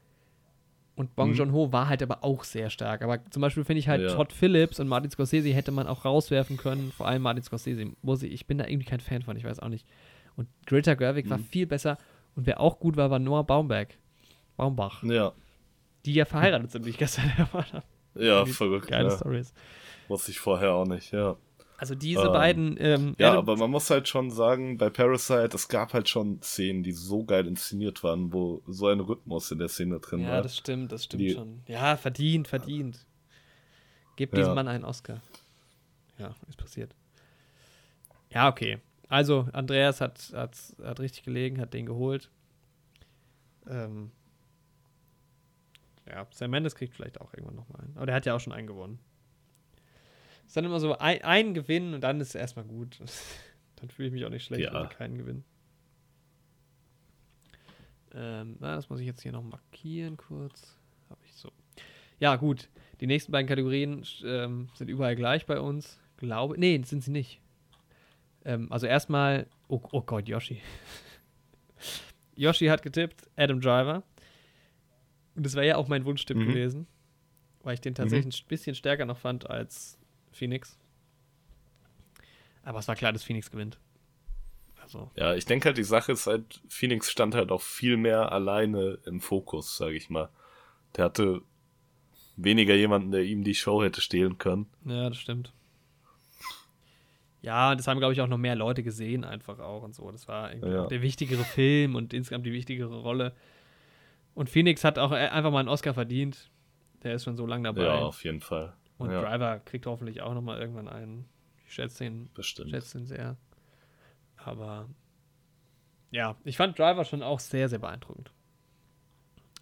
[SPEAKER 1] Und Bong mhm. Joon-ho war halt aber auch sehr stark. Aber zum Beispiel finde ich halt ja. Todd Phillips und Martin Scorsese hätte man auch rauswerfen können. Vor allem Martin Scorsese. Muss ich, ich bin da irgendwie kein Fan von, ich weiß auch nicht. Und Greta Gerwig mhm. war viel besser. Und wer auch gut war, war Noah Baumberg. Baumbach.
[SPEAKER 2] Ja.
[SPEAKER 1] Die ja verheiratet sind, wie ich gestern erfahren habe.
[SPEAKER 2] Ja, verrückt.
[SPEAKER 1] Geile ja. Stories.
[SPEAKER 2] Wusste ich vorher auch nicht, ja.
[SPEAKER 1] Also diese ähm, beiden. Ähm,
[SPEAKER 2] ja, aber man muss halt schon sagen, bei Parasite, es gab halt schon Szenen, die so geil inszeniert waren, wo so ein Rhythmus in der Szene drin
[SPEAKER 1] ja,
[SPEAKER 2] war.
[SPEAKER 1] Ja, das stimmt, das stimmt die, schon. Ja, verdient, verdient. Gebt diesem ja. Mann einen Oscar. Ja, ist passiert. Ja, okay. Also, Andreas hat, hat, hat richtig gelegen, hat den geholt. Ähm, ja, Sam Mendes kriegt vielleicht auch irgendwann nochmal einen. Aber der hat ja auch schon einen gewonnen. Ist dann immer so ein, ein Gewinn und dann ist es erstmal gut. dann fühle ich mich auch nicht schlecht, ja. wenn wir keinen Gewinn. Ähm, na, das muss ich jetzt hier noch markieren kurz. Habe ich so. Ja, gut. Die nächsten beiden Kategorien ähm, sind überall gleich bei uns. Glaube. Nee, sind sie nicht. Ähm, also erstmal. Oh, oh Gott, Yoshi. Yoshi hat getippt, Adam Driver. Und das wäre ja auch mein Wunschtipp mhm. gewesen. Weil ich den tatsächlich mhm. ein bisschen stärker noch fand als Phoenix. Aber es war klar, dass Phoenix gewinnt.
[SPEAKER 2] Also. Ja, ich denke halt, die Sache ist halt, Phoenix stand halt auch viel mehr alleine im Fokus, sage ich mal. Der hatte weniger jemanden, der ihm die Show hätte stehlen können.
[SPEAKER 1] Ja, das stimmt. Ja, das haben, glaube ich, auch noch mehr Leute gesehen, einfach auch und so. Das war ja. der wichtigere Film und insgesamt die wichtigere Rolle. Und Phoenix hat auch einfach mal einen Oscar verdient. Der ist schon so lange dabei.
[SPEAKER 2] Ja, auf jeden Fall.
[SPEAKER 1] Und ja. Driver kriegt hoffentlich auch nochmal irgendwann einen. Ich schätze ihn, schätze ihn sehr. Aber ja, ich fand Driver schon auch sehr, sehr beeindruckend.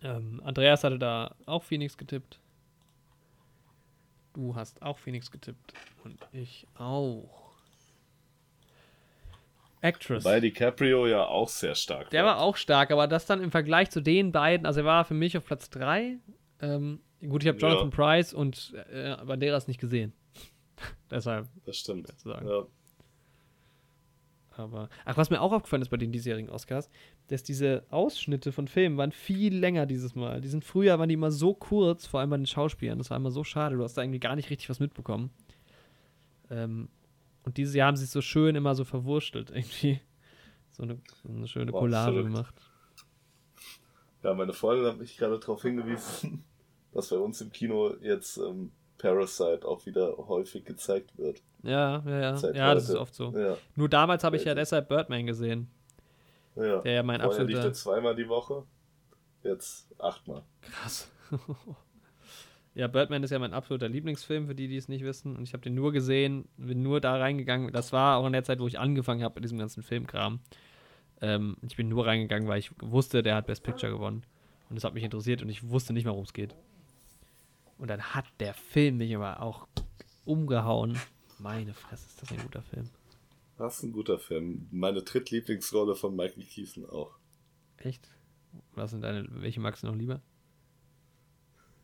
[SPEAKER 1] Ähm, Andreas hatte da auch Phoenix getippt. Du hast auch Phoenix getippt. Und ich auch.
[SPEAKER 2] Actress. Weil DiCaprio ja auch sehr stark
[SPEAKER 1] Der war. war auch stark, aber das dann im Vergleich zu den beiden, also er war für mich auf Platz 3. Ähm, Gut, ich habe Jonathan ja. Price und äh, Banderas nicht gesehen. Deshalb.
[SPEAKER 2] Das stimmt.
[SPEAKER 1] Ja. Aber, ach, was mir auch aufgefallen ist bei den diesjährigen Oscars, dass diese Ausschnitte von Filmen waren viel länger dieses Mal. Die sind früher, waren die immer so kurz, vor allem bei den Schauspielern. Das war immer so schade. Du hast da irgendwie gar nicht richtig was mitbekommen. Ähm, und dieses Jahr haben sie es so schön immer so verwurstelt, irgendwie. So eine, so eine schöne Boah, Collage gemacht.
[SPEAKER 2] Ja, meine Freundin hat mich gerade darauf hingewiesen, dass bei uns im Kino jetzt ähm, Parasite auch wieder häufig gezeigt wird.
[SPEAKER 1] Ja, ja, ja. Seit ja, das ist oft so. Ja. Nur damals habe ich ja deshalb Birdman gesehen.
[SPEAKER 2] Ja.
[SPEAKER 1] Der ja mein Vorher absoluter...
[SPEAKER 2] liegt zweimal die Woche, jetzt achtmal.
[SPEAKER 1] Krass. ja, Birdman ist ja mein absoluter Lieblingsfilm, für die, die es nicht wissen. Und ich habe den nur gesehen, bin nur da reingegangen. Das war auch in der Zeit, wo ich angefangen habe mit diesem ganzen Filmkram. Ähm, ich bin nur reingegangen, weil ich wusste, der hat Best Picture gewonnen. Und das hat mich interessiert und ich wusste nicht mehr, worum es geht. Und dann hat der Film mich aber auch umgehauen. Meine Fresse, ist das ein guter Film.
[SPEAKER 2] Das ist ein guter Film. Meine drittlieblingsrolle von Michael Keaton auch.
[SPEAKER 1] Echt? Was sind deine, welche magst du noch lieber?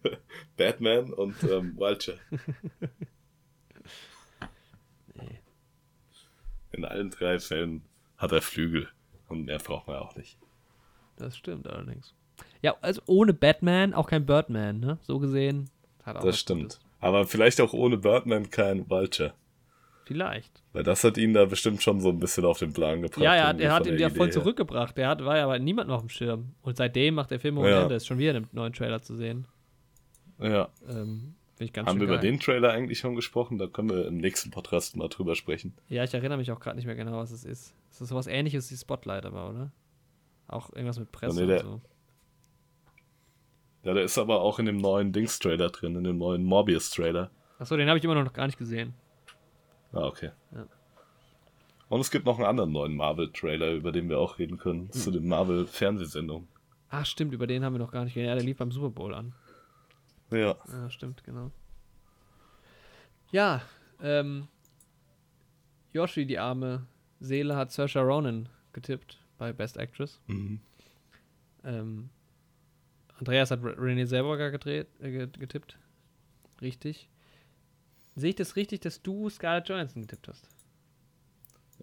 [SPEAKER 2] Batman und ähm, Vulture. nee. In allen drei Fällen hat er Flügel. Und mehr braucht man auch nicht.
[SPEAKER 1] Das stimmt allerdings. Ja, also ohne Batman auch kein Birdman, ne? So gesehen. Hat auch
[SPEAKER 2] Das stimmt.
[SPEAKER 1] Gutes.
[SPEAKER 2] Aber vielleicht auch ohne Birdman kein Vulture.
[SPEAKER 1] Vielleicht.
[SPEAKER 2] Weil das hat ihn da bestimmt schon so ein bisschen auf den Plan gebracht.
[SPEAKER 1] Ja, er hat, er hat ihn ja voll zurückgebracht. Der hat, war ja aber niemand noch auf dem Schirm. Und seitdem macht der Film ohne
[SPEAKER 2] Ja.
[SPEAKER 1] Ende. Ist schon wieder in einem neuen Trailer zu sehen.
[SPEAKER 2] Ja.
[SPEAKER 1] Ähm, Finde ich ganz
[SPEAKER 2] Haben wir
[SPEAKER 1] schön
[SPEAKER 2] über
[SPEAKER 1] geil.
[SPEAKER 2] den Trailer eigentlich schon gesprochen? Da können wir im nächsten Podcast mal drüber sprechen.
[SPEAKER 1] Ja, ich erinnere mich auch gerade nicht mehr genau, was es ist. Es ist sowas ähnliches wie Spotlight aber, oder? Auch irgendwas mit Presse
[SPEAKER 2] Ja, nee,
[SPEAKER 1] und
[SPEAKER 2] der-
[SPEAKER 1] so.
[SPEAKER 2] Ja, der ist aber auch in dem neuen Dings-Trailer drin, in dem neuen Morbius-Trailer.
[SPEAKER 1] Achso, den habe ich immer noch gar nicht gesehen.
[SPEAKER 2] Ah, okay.
[SPEAKER 1] Ja.
[SPEAKER 2] Und es gibt noch einen anderen neuen Marvel-Trailer, über den wir auch reden
[SPEAKER 1] Hm.
[SPEAKER 2] können, zu den Marvel-Fernsehsendungen.
[SPEAKER 1] Ach, stimmt, über den haben wir noch gar nicht geredet. Ja, der lief beim Super Bowl an.
[SPEAKER 2] Ja.
[SPEAKER 1] Ja, stimmt, genau. Ja, ähm, Yoshi, die arme Seele, hat Saoirse Ronan getippt bei Best Actress.
[SPEAKER 2] Mhm.
[SPEAKER 1] Ähm, Andreas hat Re- Renée Zellweger gedreht, äh, get- getippt. Richtig. Sehe ich das richtig, dass du Scarlett Johansson getippt hast?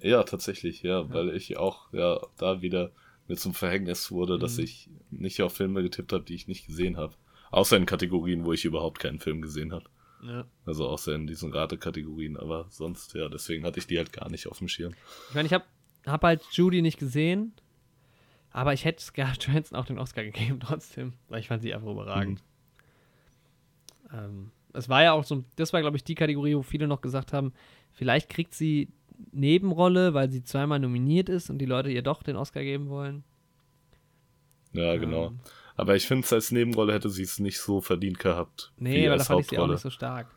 [SPEAKER 2] Ja, tatsächlich, ja, weil ich auch ja da wieder mir zum Verhängnis wurde, dass
[SPEAKER 1] Mhm.
[SPEAKER 2] ich nicht auf Filme getippt habe, die ich nicht gesehen habe. Außer in Kategorien, wo ich überhaupt keinen Film gesehen habe.
[SPEAKER 1] Ja.
[SPEAKER 2] Also außer in diesen Ratekategorien, aber sonst, ja, deswegen hatte ich die halt gar nicht auf dem Schirm.
[SPEAKER 1] Ich meine, ich habe hab halt Judy nicht gesehen, aber ich hätte Scarlett Johansson auch den Oscar gegeben trotzdem, weil ich fand sie einfach überragend. Ähm, es war ja auch so, das war glaube ich die Kategorie, wo viele noch gesagt haben, vielleicht kriegt sie Nebenrolle, weil sie zweimal nominiert ist und die Leute ihr doch den Oscar geben wollen.
[SPEAKER 2] Ja, genau.
[SPEAKER 1] Ähm,
[SPEAKER 2] Aber ich finde, als Nebenrolle hätte sie es nicht so verdient gehabt.
[SPEAKER 1] nee, weil da fand ich sie auch nicht so stark.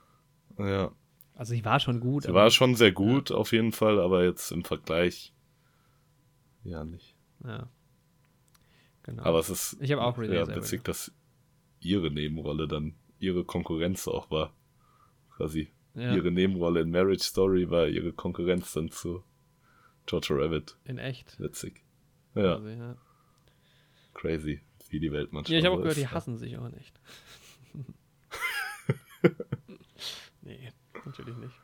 [SPEAKER 2] Ja,
[SPEAKER 1] Also sie war schon gut.
[SPEAKER 2] sie
[SPEAKER 1] aber-
[SPEAKER 2] war schon sehr gut auf jeden Fall, aber jetzt im Vergleich ja nicht.
[SPEAKER 1] Ja. Genau.
[SPEAKER 2] Aber es ist
[SPEAKER 1] Ich habe auch Renée
[SPEAKER 2] ja, witzig, dass ihre Nebenrolle dann ihre Konkurrenz auch war. Quasi
[SPEAKER 1] ja,
[SPEAKER 2] ihre Nebenrolle in Marriage Story war ihre Konkurrenz dann zu George Rabbit.
[SPEAKER 1] in echt.
[SPEAKER 2] Witzig. Ja,
[SPEAKER 1] Also, ja.
[SPEAKER 2] crazy, wie die Welt manchmal
[SPEAKER 1] Ja, ich habe auch gehört,
[SPEAKER 2] ist.
[SPEAKER 1] die hassen sich auch nicht. nee, natürlich nicht.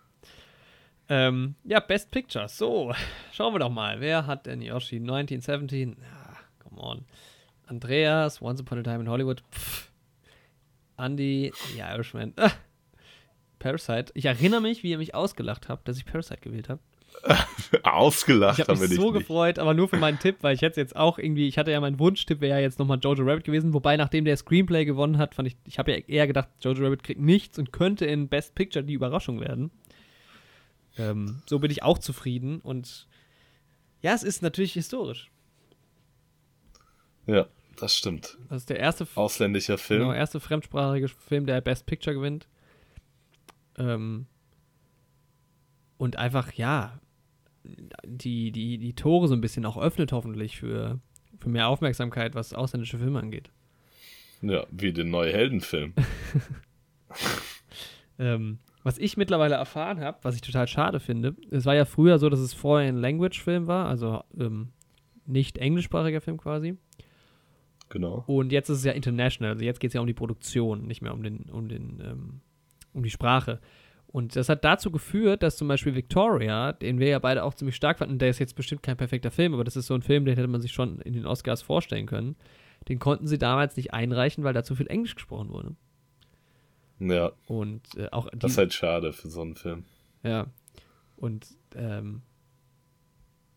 [SPEAKER 1] Ähm, ja, Best Picture. So, schauen wir doch mal. Wer hat denn Yoshi 1917? Ja, come on. Andreas, Once Upon a Time in Hollywood. Pff. Andy, The Irishman. Ah. Parasite. Ich erinnere mich, wie ihr mich ausgelacht habt, dass ich Parasite gewählt habe.
[SPEAKER 2] Ausgelacht
[SPEAKER 1] Ich habe
[SPEAKER 2] haben wir
[SPEAKER 1] mich
[SPEAKER 2] dich
[SPEAKER 1] so
[SPEAKER 2] nicht.
[SPEAKER 1] gefreut, aber nur für meinen Tipp, weil ich hätte jetzt auch irgendwie, ich hatte ja meinen Wunschtipp wäre ja jetzt nochmal Jojo Rabbit gewesen, wobei nachdem der Screenplay gewonnen hat, fand ich, ich habe ja eher gedacht, Jojo Rabbit kriegt nichts und könnte in Best Picture die Überraschung werden. Ähm, so bin ich auch zufrieden und ja, es ist natürlich historisch.
[SPEAKER 2] Ja, das stimmt.
[SPEAKER 1] Das ist der erste,
[SPEAKER 2] Ausländischer Film.
[SPEAKER 1] genau, erste fremdsprachige Film, der Best Picture gewinnt. Ähm, und einfach, ja, die, die, die Tore so ein bisschen auch öffnet, hoffentlich, für, für mehr Aufmerksamkeit, was ausländische Filme angeht.
[SPEAKER 2] Ja, wie den neuen Heldenfilm.
[SPEAKER 1] Ähm, was ich mittlerweile erfahren habe, was ich total schade finde, es war ja früher so, dass es vorher ein Language-Film war, also ähm, nicht englischsprachiger Film quasi.
[SPEAKER 2] Genau.
[SPEAKER 1] Und jetzt ist es ja international, also jetzt geht es ja um die Produktion, nicht mehr um den, um den, ähm, um die Sprache. Und das hat dazu geführt, dass zum Beispiel Victoria, den wir ja beide auch ziemlich stark fanden, der ist jetzt bestimmt kein perfekter Film, aber das ist so ein Film, den hätte man sich schon in den Oscars vorstellen können. Den konnten sie damals nicht einreichen, weil da zu viel Englisch gesprochen wurde.
[SPEAKER 2] Ja,
[SPEAKER 1] Und äh, auch
[SPEAKER 2] das ist halt schade für so einen Film.
[SPEAKER 1] Ja. Und ähm,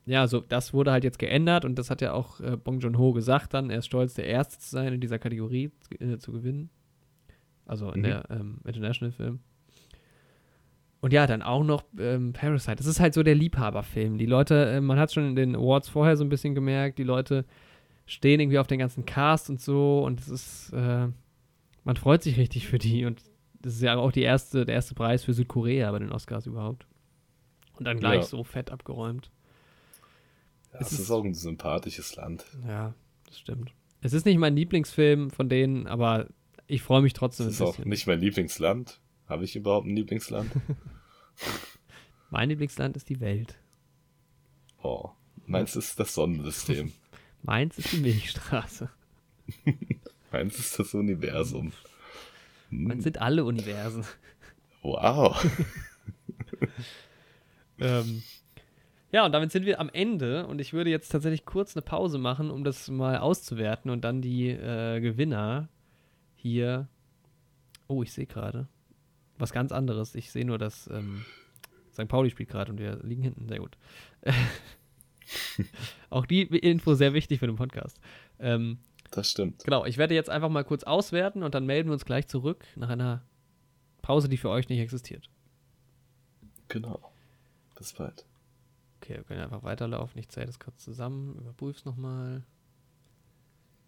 [SPEAKER 1] ja, so das wurde halt jetzt geändert und das hat ja auch äh, Bong Joon-ho gesagt dann, er ist stolz, der Erste zu sein in dieser Kategorie äh, zu gewinnen. Also in
[SPEAKER 2] Mhm.
[SPEAKER 1] der ähm, International Film. Und ja, dann auch noch ähm, Parasite. Das ist halt so der Liebhaberfilm. Die Leute, äh, man hat schon in den Awards vorher so ein bisschen gemerkt, die Leute stehen irgendwie auf den ganzen Cast und so und es ist, äh, man freut sich richtig für die und das ist ja auch die erste, der erste Preis für Südkorea bei den Oscars überhaupt. Und dann gleich
[SPEAKER 2] Ja.
[SPEAKER 1] so fett abgeräumt.
[SPEAKER 2] Ja,
[SPEAKER 1] Es
[SPEAKER 2] es ist
[SPEAKER 1] ist-
[SPEAKER 2] auch ein sympathisches Land.
[SPEAKER 1] Ja, das stimmt. Es ist nicht mein Lieblingsfilm von denen, aber ich freue mich trotzdem
[SPEAKER 2] Es ist auch nicht mein Lieblingsland. Habe ich überhaupt ein Lieblingsland?
[SPEAKER 1] Mein Lieblingsland ist die Welt.
[SPEAKER 2] Oh, meins ist das Sonnensystem.
[SPEAKER 1] Meins ist die Milchstraße.
[SPEAKER 2] meins ist das Universum. Hm,
[SPEAKER 1] Meins sind alle Universen.
[SPEAKER 2] Wow.
[SPEAKER 1] ähm, Ja, und damit sind wir am Ende und ich würde jetzt tatsächlich kurz eine Pause machen, um das mal auszuwerten und dann die äh, Gewinner hier. Oh, ich sehe gerade was ganz anderes. Ich sehe nur, dass ähm, St. Pauli spielt gerade und wir liegen hinten. Sehr gut. Auch die Info sehr wichtig für den Podcast. Ähm,
[SPEAKER 2] das stimmt.
[SPEAKER 1] Genau, ich werde jetzt einfach mal kurz auswerten und dann melden wir uns gleich zurück nach einer Pause, die für euch nicht existiert.
[SPEAKER 2] Genau. Bis bald.
[SPEAKER 1] Okay, wir können einfach weiterlaufen. Ich zähle das kurz zusammen, überprüfe es nochmal.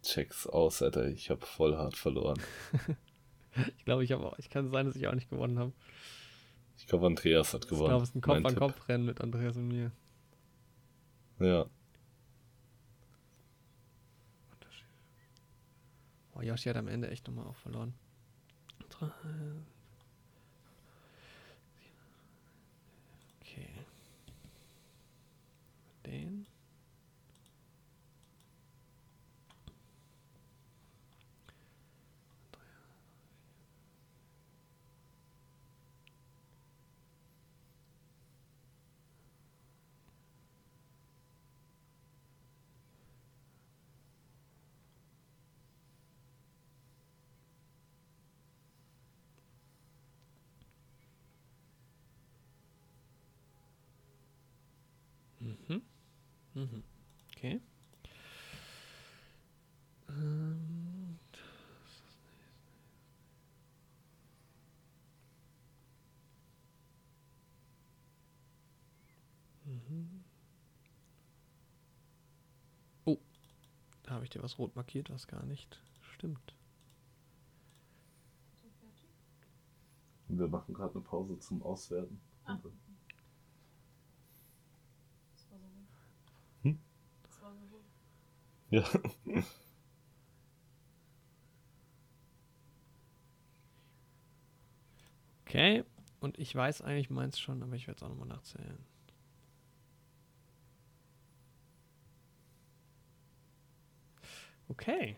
[SPEAKER 2] Check's aus, Alter. Ich habe voll hart verloren.
[SPEAKER 1] ich glaube, ich habe auch. Ich kann sein, dass ich auch nicht gewonnen habe.
[SPEAKER 2] Ich glaube, Andreas hat gewonnen. Ich glaube,
[SPEAKER 1] es ist ein Kopf-an-Kopf-Rennen mit Andreas und mir.
[SPEAKER 2] Ja.
[SPEAKER 1] Oh, Yoshi hat am Ende echt nochmal auch verloren. Okay. Den. Mhm. Mhm. Okay. Ähm, mhm. Oh, da habe ich dir was rot markiert, was gar nicht stimmt.
[SPEAKER 2] Wir machen gerade eine Pause zum Auswerten. Ah. Ja.
[SPEAKER 1] Okay, und ich weiß eigentlich meins schon, aber ich werde es auch nochmal nachzählen. Okay.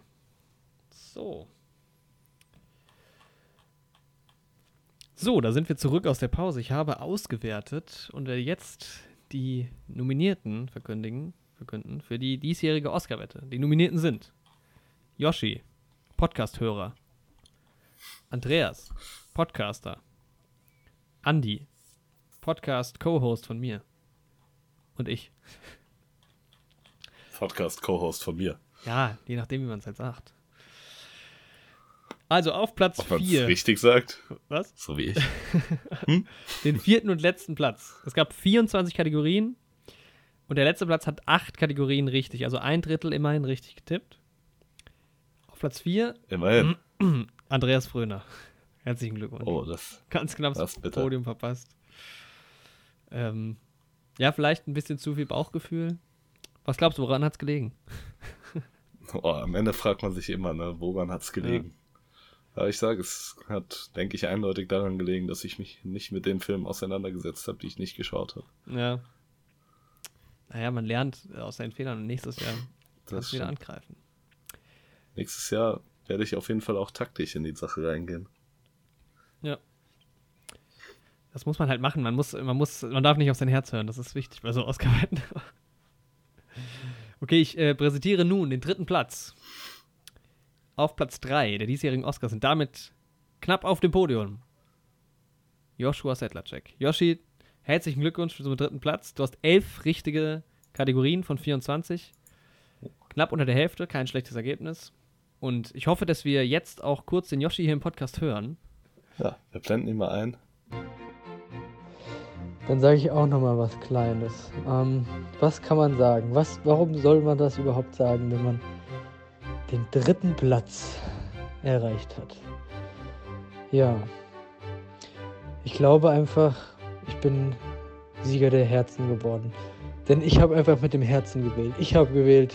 [SPEAKER 1] So. So, da sind wir zurück aus der Pause. Ich habe ausgewertet und werde jetzt die Nominierten verkündigen verkünden für die diesjährige Oscar-Wette. Die Nominierten sind Yoshi, Podcast-Hörer, Andreas, Podcaster, Andy, Podcast-Co-Host von mir und ich.
[SPEAKER 2] Podcast-Co-Host von mir.
[SPEAKER 1] Ja, je nachdem, wie man es halt sagt. Also auf Platz 4.
[SPEAKER 2] richtig sagt.
[SPEAKER 1] Was?
[SPEAKER 2] So wie ich.
[SPEAKER 1] Hm? Den vierten und letzten Platz. Es gab 24 Kategorien. Und der letzte Platz hat acht Kategorien richtig, also ein Drittel immerhin richtig getippt. Auf Platz vier.
[SPEAKER 2] Immerhin.
[SPEAKER 1] Andreas Fröner. Herzlichen Glückwunsch.
[SPEAKER 2] Oh, das.
[SPEAKER 1] Ganz knapp das Podium verpasst. Ähm, ja, vielleicht ein bisschen zu viel Bauchgefühl. Was glaubst du, woran hat es gelegen?
[SPEAKER 2] oh, am Ende fragt man sich immer, ne, woran hat es gelegen? Ja. Aber ich sage, es hat, denke ich, eindeutig daran gelegen, dass ich mich nicht mit den Filmen auseinandergesetzt habe, die ich nicht geschaut habe.
[SPEAKER 1] Ja, naja, man lernt aus seinen Fehlern und nächstes Jahr das wieder angreifen.
[SPEAKER 2] Nächstes Jahr werde ich auf jeden Fall auch taktisch in die Sache reingehen.
[SPEAKER 1] Ja. Das muss man halt machen. Man muss, man muss, man darf nicht auf sein Herz hören. Das ist wichtig bei so Oscar-Wetten. Okay, ich äh, präsentiere nun den dritten Platz. Auf Platz 3 der diesjährigen Oscars sind damit knapp auf dem Podium. Joshua Sedlacek. Yoshi, Herzlichen Glückwunsch zum dritten Platz. Du hast elf richtige Kategorien von 24. Knapp unter der Hälfte, kein schlechtes Ergebnis. Und ich hoffe, dass wir jetzt auch kurz den Yoshi hier im Podcast hören.
[SPEAKER 2] Ja, wir blenden ihn mal ein.
[SPEAKER 3] Dann sage ich auch noch mal was Kleines. Ähm, was kann man sagen? Was, warum soll man das überhaupt sagen, wenn man den dritten Platz erreicht hat? Ja, ich glaube einfach, ich bin Sieger der Herzen geworden. Denn ich habe einfach mit dem Herzen gewählt. Ich habe gewählt,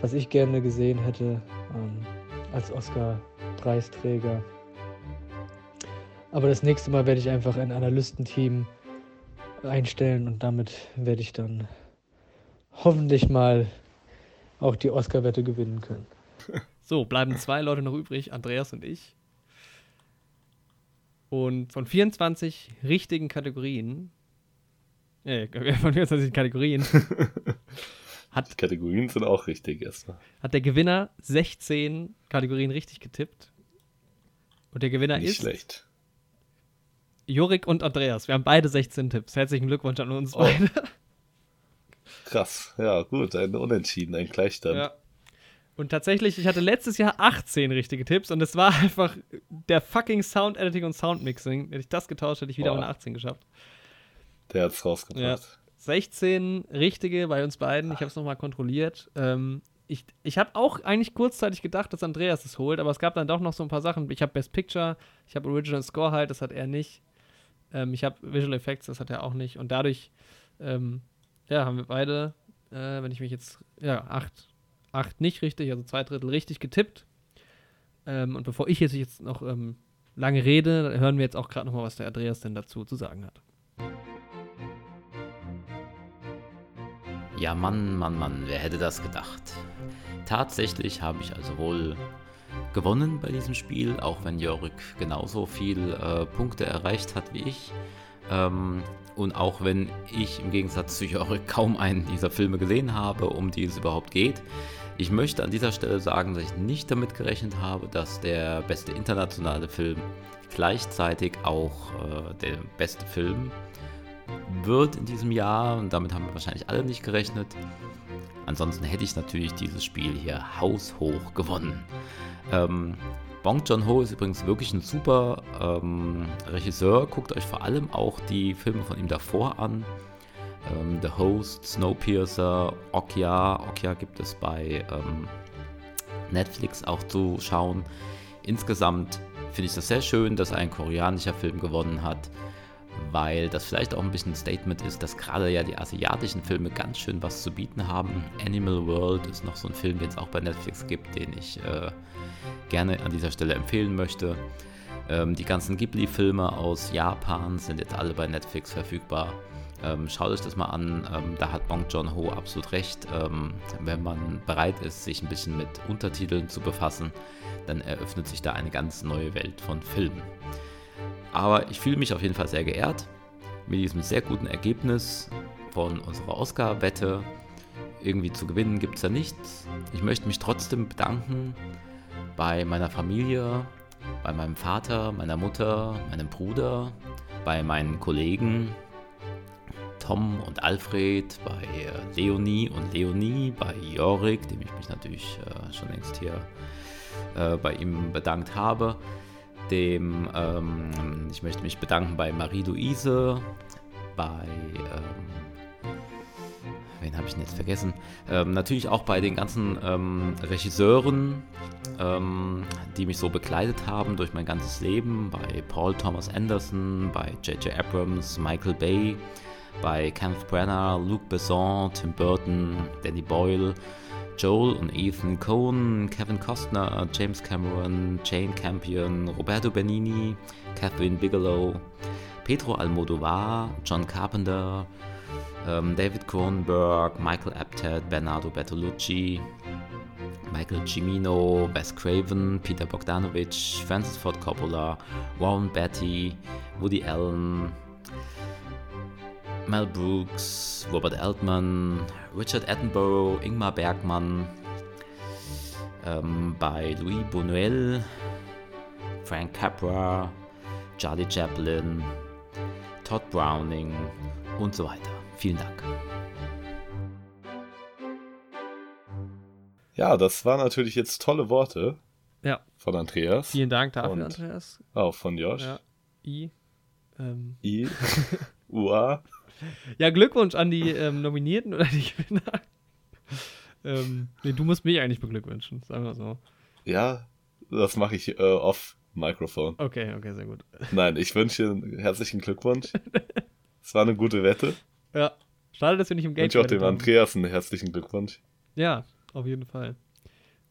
[SPEAKER 3] was ich gerne gesehen hätte ähm, als Oscar-Preisträger. Aber das nächste Mal werde ich einfach ein Analystenteam einstellen und damit werde ich dann hoffentlich mal auch die Oscar-Wette gewinnen können.
[SPEAKER 1] So, bleiben zwei Leute noch übrig, Andreas und ich. Und von 24 richtigen Kategorien, Nee, von mir aus sind Kategorien.
[SPEAKER 2] Hat, Die Kategorien sind auch richtig erstmal.
[SPEAKER 1] Hat der Gewinner 16 Kategorien richtig getippt. Und der Gewinner
[SPEAKER 2] Nicht
[SPEAKER 1] ist.
[SPEAKER 2] schlecht.
[SPEAKER 1] Jorik und Andreas. Wir haben beide 16 Tipps. Herzlichen Glückwunsch an uns
[SPEAKER 2] Oh.
[SPEAKER 1] beide.
[SPEAKER 2] Krass. Ja, gut. Ein Unentschieden, ein Gleichstand.
[SPEAKER 1] Ja. Und tatsächlich, ich hatte letztes Jahr 18 richtige Tipps und es war einfach der fucking Sound Editing und Sound Mixing. Hätte ich das getauscht, hätte ich wieder
[SPEAKER 2] Boah.
[SPEAKER 1] meine 18 geschafft.
[SPEAKER 2] Der hat's rausgebracht.
[SPEAKER 1] 16 richtige bei uns beiden. Ich habe es nochmal kontrolliert. Ähm, ich ich habe auch eigentlich kurzzeitig gedacht, dass Andreas es holt, aber es gab dann doch noch so ein paar Sachen. Ich habe Best Picture, ich habe Original Score halt, das hat er nicht. Ähm, ich habe Visual Effects, das hat er auch nicht. Und dadurch, ähm, ja, haben wir beide, äh, wenn ich mich jetzt, ja, acht, acht nicht richtig, also zwei Drittel richtig getippt. Ähm, und bevor ich jetzt, jetzt noch ähm, lange rede, hören wir jetzt auch gerade nochmal, was der Andreas denn dazu zu sagen hat.
[SPEAKER 4] Ja, Mann, Mann, Mann, wer hätte das gedacht? Tatsächlich habe ich also wohl gewonnen bei diesem Spiel, auch wenn Jörg genauso viel äh, Punkte erreicht hat wie ich. Ähm, und auch wenn ich im Gegensatz zu Jörg kaum einen dieser Filme gesehen habe, um die es überhaupt geht. Ich möchte an dieser Stelle sagen, dass ich nicht damit gerechnet habe, dass der beste internationale Film gleichzeitig auch äh, der beste Film wird in diesem Jahr und damit haben wir wahrscheinlich alle nicht gerechnet. Ansonsten hätte ich natürlich dieses Spiel hier haushoch gewonnen. Ähm, Bong Joon-ho ist übrigens wirklich ein super ähm, Regisseur. Guckt euch vor allem auch die Filme von ihm davor an. Ähm, The Host, Snowpiercer, Okja. Okja gibt es bei ähm, Netflix auch zu schauen. Insgesamt finde ich das sehr schön, dass ein koreanischer Film gewonnen hat weil das vielleicht auch ein bisschen ein Statement ist, dass gerade ja die asiatischen Filme ganz schön was zu bieten haben. Animal World ist noch so ein Film, den es auch bei Netflix gibt, den ich äh, gerne an dieser Stelle empfehlen möchte. Ähm, die ganzen Ghibli-Filme aus Japan sind jetzt alle bei Netflix verfügbar. Ähm, schaut euch das mal an, ähm, da hat Bong Joon-ho absolut recht. Ähm, wenn man bereit ist, sich ein bisschen mit Untertiteln zu befassen, dann eröffnet sich da eine ganz neue Welt von Filmen. Aber ich fühle mich auf jeden Fall sehr geehrt mit diesem sehr guten Ergebnis von unserer Oscar-Wette. Irgendwie zu gewinnen gibt es ja nichts. Ich möchte mich trotzdem bedanken bei meiner Familie, bei meinem Vater, meiner Mutter, meinem Bruder, bei meinen Kollegen Tom und Alfred, bei äh, Leonie und Leonie, bei Jorik, dem ich mich natürlich äh, schon längst hier äh, bei ihm bedankt habe dem, ähm, ich möchte mich bedanken bei Marie-Louise, bei, ähm, wen habe ich denn jetzt vergessen? Ähm, natürlich auch bei den ganzen ähm, Regisseuren, ähm, die mich so begleitet haben durch mein ganzes Leben, bei Paul Thomas Anderson, bei J.J. Abrams, Michael Bay, bei Kenneth Branagh, Luc Besson, Tim Burton, Danny Boyle, Joel und Ethan Cohen, Kevin Costner, James Cameron, Jane Campion, Roberto Benini, Catherine Bigelow, Pedro Almodovar, John Carpenter, ähm, David Cronenberg, Michael Apted, Bernardo Bertolucci, Michael Cimino, Wes Craven, Peter Bogdanovich, Francis Ford Coppola, Warren Beatty, Woody Allen, Mel Brooks, Robert Altman, Richard Attenborough, Ingmar Bergmann, ähm, bei Louis Buñuel, Frank Capra, Charlie Chaplin, Todd Browning und so weiter. Vielen Dank.
[SPEAKER 2] Ja, das waren natürlich jetzt tolle Worte
[SPEAKER 1] Ja,
[SPEAKER 2] von Andreas.
[SPEAKER 1] vielen Dank dafür,
[SPEAKER 2] Und-
[SPEAKER 1] Andreas.
[SPEAKER 2] Auch von Josh.
[SPEAKER 1] Ja, I. Ähm,
[SPEAKER 2] I. UA.
[SPEAKER 1] ja, Glückwunsch an die ähm, Nominierten oder die Gewinner. ähm, nee, du musst mich eigentlich beglückwünschen, sagen wir so.
[SPEAKER 2] Ja, das mache ich äh, off Mikrofon.
[SPEAKER 1] Okay, okay, sehr gut.
[SPEAKER 2] Nein, ich wünsche dir herzlichen Glückwunsch. Es war eine gute Wette.
[SPEAKER 1] Ja, schade, dass wir nicht im
[SPEAKER 2] Ich
[SPEAKER 1] Geld
[SPEAKER 2] wünsche auch dem
[SPEAKER 1] haben.
[SPEAKER 2] Andreas einen herzlichen Glückwunsch.
[SPEAKER 1] Ja, auf jeden Fall.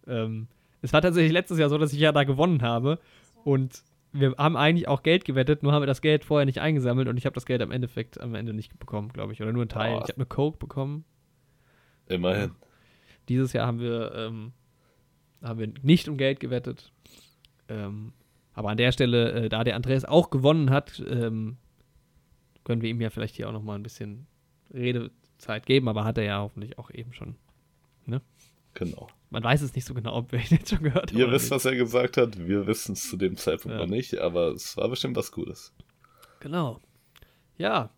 [SPEAKER 1] Ähm, es war tatsächlich letztes Jahr so, dass ich ja da gewonnen habe und wir haben eigentlich auch Geld gewettet, nur haben wir das Geld vorher nicht eingesammelt und ich habe das Geld am Endeffekt am Ende nicht bekommen, glaube ich, oder nur einen Teil.
[SPEAKER 2] Oh.
[SPEAKER 1] Ich habe eine Coke bekommen.
[SPEAKER 2] Immerhin.
[SPEAKER 1] Dieses Jahr haben wir, ähm, haben wir nicht um Geld gewettet. Ähm, aber an der Stelle, äh, da der Andreas auch gewonnen hat, ähm, können wir ihm ja vielleicht hier auch noch mal ein bisschen Redezeit geben, aber hat er ja hoffentlich auch eben schon.
[SPEAKER 2] Genau.
[SPEAKER 1] Man weiß es nicht so genau, ob wir ihn jetzt schon gehört haben.
[SPEAKER 2] Ihr wisst,
[SPEAKER 1] nicht.
[SPEAKER 2] was er gesagt hat. Wir wissen es zu dem Zeitpunkt
[SPEAKER 1] Ja.
[SPEAKER 2] noch nicht, aber es war bestimmt was Gutes.
[SPEAKER 1] Genau. Ja.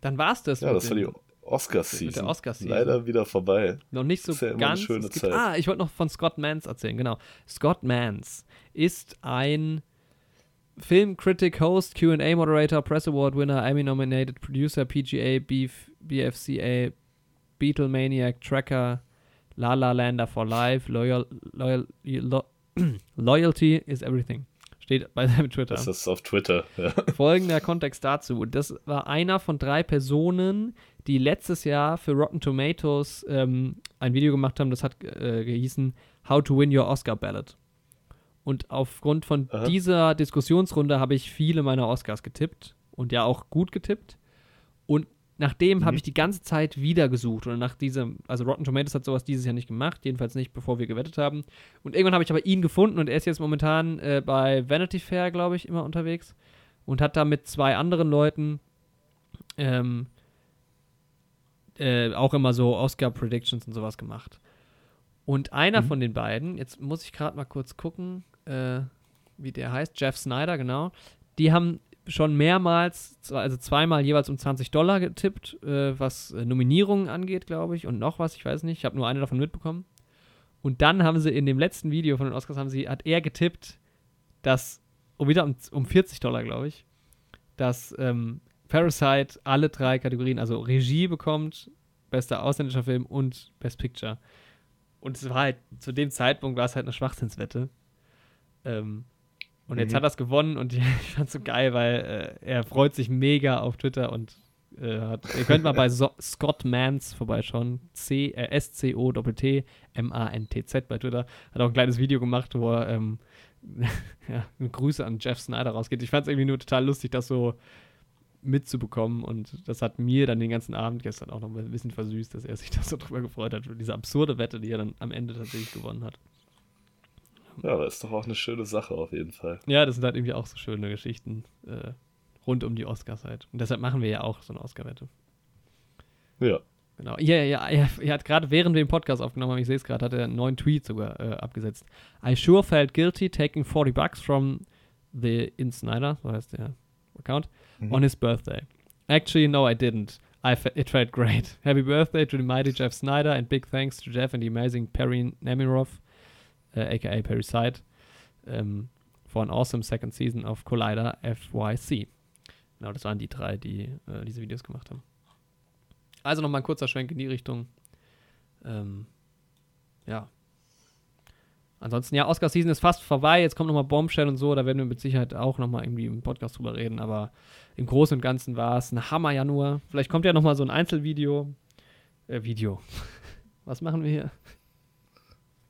[SPEAKER 1] Dann war's das.
[SPEAKER 2] Ja, das war die Oscar-Season.
[SPEAKER 1] Oscar-Season.
[SPEAKER 2] Leider wieder vorbei.
[SPEAKER 1] Noch nicht so
[SPEAKER 2] Ist ja immer eine
[SPEAKER 1] ganz.
[SPEAKER 2] schöne
[SPEAKER 1] es gibt,
[SPEAKER 2] Zeit.
[SPEAKER 1] ah, ich wollte noch von Scott Mans erzählen, genau. Scott Mans ist ein Film Critic, Host, QA Moderator, Press Award Winner, Emmy nominated Producer, PGA, Beef, BFCA, Beatlemaniac, Tracker, La La Lander for Life, Loyal, Loyal, Lo, Loyalty is Everything. Steht bei seinem Twitter.
[SPEAKER 2] Das ist auf Twitter. Ja.
[SPEAKER 1] Folgender Kontext dazu. Das war einer von drei Personen, die letztes Jahr für Rotten Tomatoes ähm, ein Video gemacht haben, das hat äh, gehießen How to Win Your Oscar Ballot. Und aufgrund von
[SPEAKER 2] Aha.
[SPEAKER 1] dieser Diskussionsrunde habe ich viele meiner Oscars getippt und ja auch gut getippt. Und nachdem habe
[SPEAKER 2] Mhm.
[SPEAKER 1] ich die ganze Zeit wieder gesucht. Und nach diesem, also Rotten Tomatoes hat sowas dieses Jahr nicht gemacht, jedenfalls nicht, bevor wir gewettet haben. Und irgendwann habe ich aber ihn gefunden und er ist jetzt momentan äh, bei Vanity Fair, glaube ich, immer unterwegs. Und hat da mit zwei anderen Leuten ähm, äh, auch immer so Oscar-Predictions und sowas gemacht. Und einer
[SPEAKER 2] Mhm.
[SPEAKER 1] von den beiden, jetzt muss ich gerade mal kurz gucken, äh, wie der heißt, Jeff Snyder, genau. Die haben schon mehrmals, also zweimal jeweils um 20 Dollar getippt, äh, was äh, Nominierungen angeht, glaube ich, und noch was, ich weiß nicht. Ich habe nur eine davon mitbekommen. Und dann haben sie in dem letzten Video von den Oscars, haben sie, hat er getippt, dass, um wieder um, um 40 Dollar, glaube ich, dass ähm, Parasite alle drei Kategorien, also Regie bekommt, bester ausländischer Film und Best Picture. Und es war halt, zu dem Zeitpunkt war es halt eine Schwachsinnswette. Ähm, und jetzt
[SPEAKER 2] Mhm.
[SPEAKER 1] hat er es gewonnen und ich fand's so geil, weil äh, er freut sich mega auf Twitter und äh, hat, ihr könnt mal bei so Scott Mans vorbeischauen. C, äh, S-C-O-T-T M-A-N-T-Z bei Twitter. Hat auch ein kleines Video gemacht, wo er ähm, ja, eine Grüße an Jeff Snyder rausgeht. Ich fand's irgendwie nur total lustig, das so mitzubekommen und das hat mir dann den ganzen Abend gestern auch noch mal ein bisschen versüßt, dass er sich da so drüber gefreut hat, über diese absurde Wette, die er dann am Ende tatsächlich gewonnen hat.
[SPEAKER 2] Ja, aber ist doch auch eine schöne Sache auf jeden Fall.
[SPEAKER 1] Ja, das sind halt irgendwie auch so schöne Geschichten äh, rund um die Oscars halt. Und deshalb machen wir ja auch so eine Oscar-Wette.
[SPEAKER 2] Ja.
[SPEAKER 1] Genau. Ja, ja, er, er hat gerade während wir den Podcast aufgenommen haben, ich sehe es gerade, hat er einen neuen Tweet sogar äh, abgesetzt. I sure felt guilty taking 40 bucks from the In Snyder, so heißt der Account,
[SPEAKER 2] Mhm.
[SPEAKER 1] on his birthday. Actually, no, I didn't. I it felt great. Happy birthday to the mighty Jeff Snyder and big thanks to Jeff and the amazing Perry Nemiroff, uh, aka Side, um, for awesome second season of Collider FYC. Genau, das waren die drei, die äh, diese Videos gemacht haben. Also nochmal ein kurzer Schwenk in die Richtung. Ähm, ja. Ansonsten, ja, Oscar-Season ist fast vorbei. Jetzt kommt nochmal Bombshell und so. Da werden wir mit Sicherheit auch nochmal irgendwie im Podcast drüber reden. Aber im Großen und Ganzen war es ein Hammer-Januar. Vielleicht kommt ja nochmal so ein Einzelvideo. Äh, Video. Was machen wir hier?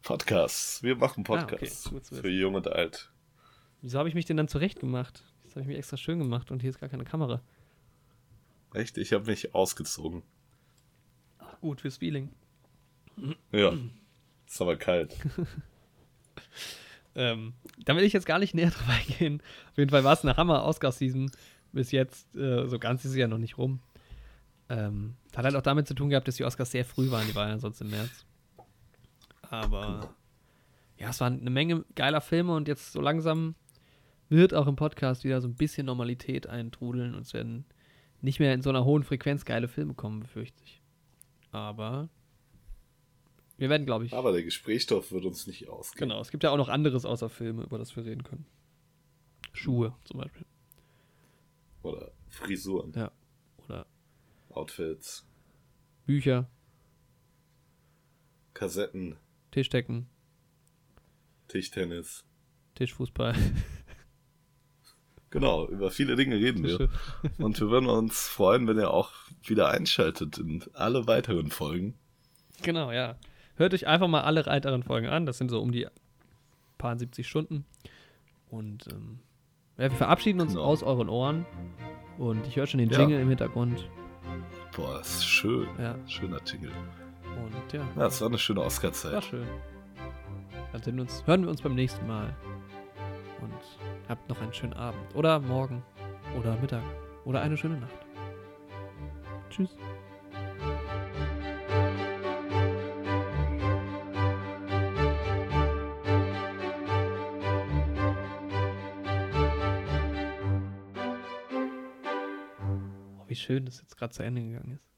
[SPEAKER 2] Podcasts. Wir machen
[SPEAKER 1] Ah, okay.
[SPEAKER 2] Podcasts.
[SPEAKER 1] Zu wissen.
[SPEAKER 2] für jung und alt.
[SPEAKER 1] Wieso habe ich mich denn dann zurecht gemacht? Das habe ich mir extra schön gemacht und hier ist gar keine Kamera.
[SPEAKER 2] Echt? Ich habe mich ausgezogen.
[SPEAKER 1] Gut fürs Feeling.
[SPEAKER 2] Ja. Ist aber kalt.
[SPEAKER 1] Ähm, da will ich jetzt gar nicht näher drauf eingehen. Auf jeden Fall war es eine Hammer-Oscar-Season bis jetzt. Äh, so ganz ist sie ja noch nicht rum. Ähm, hat halt auch damit zu tun gehabt, dass die Oscars sehr früh waren. Die waren ja sonst im März. Aber ja, es waren eine Menge geiler Filme und jetzt so langsam wird auch im Podcast wieder so ein bisschen Normalität eintrudeln und es werden nicht mehr in so einer hohen Frequenz geile Filme kommen, befürchte ich. Aber wir werden, glaube ich.
[SPEAKER 2] Aber der Gesprächsstoff wird uns nicht ausgehen.
[SPEAKER 1] Genau, es gibt ja auch noch anderes außer Filme, über das wir reden können. Schuhe zum Beispiel.
[SPEAKER 2] Oder Frisuren,
[SPEAKER 1] Ja. Oder
[SPEAKER 2] Outfits,
[SPEAKER 1] Bücher,
[SPEAKER 2] Kassetten,
[SPEAKER 1] Tischdecken,
[SPEAKER 2] Tischtennis.
[SPEAKER 1] Tischfußball.
[SPEAKER 2] Genau, über viele Dinge reden wir. Und wir würden uns freuen, wenn ihr auch wieder einschaltet in alle weiteren Folgen.
[SPEAKER 1] genau, ja. Hört euch einfach mal alle weiteren Folgen an. Das sind so um die paar 70 Stunden. Und ähm, ja, wir verabschieden uns
[SPEAKER 2] Genau.
[SPEAKER 1] aus euren Ohren. Und ich höre schon den
[SPEAKER 2] Ja.
[SPEAKER 1] Jingle im Hintergrund.
[SPEAKER 2] Boah, ist schön.
[SPEAKER 1] Ja.
[SPEAKER 2] Schöner Jingle.
[SPEAKER 1] Und ja.
[SPEAKER 2] Ja, es war eine schöne Oscar-Zeit.
[SPEAKER 1] War schön. Dann sehen wir uns, hören wir uns beim nächsten Mal. Und habt noch einen schönen Abend. Oder morgen. Oder Mittag. Oder eine schöne Nacht. Tschüss. Oh, schön dass jetzt gerade zu Ende gegangen ist.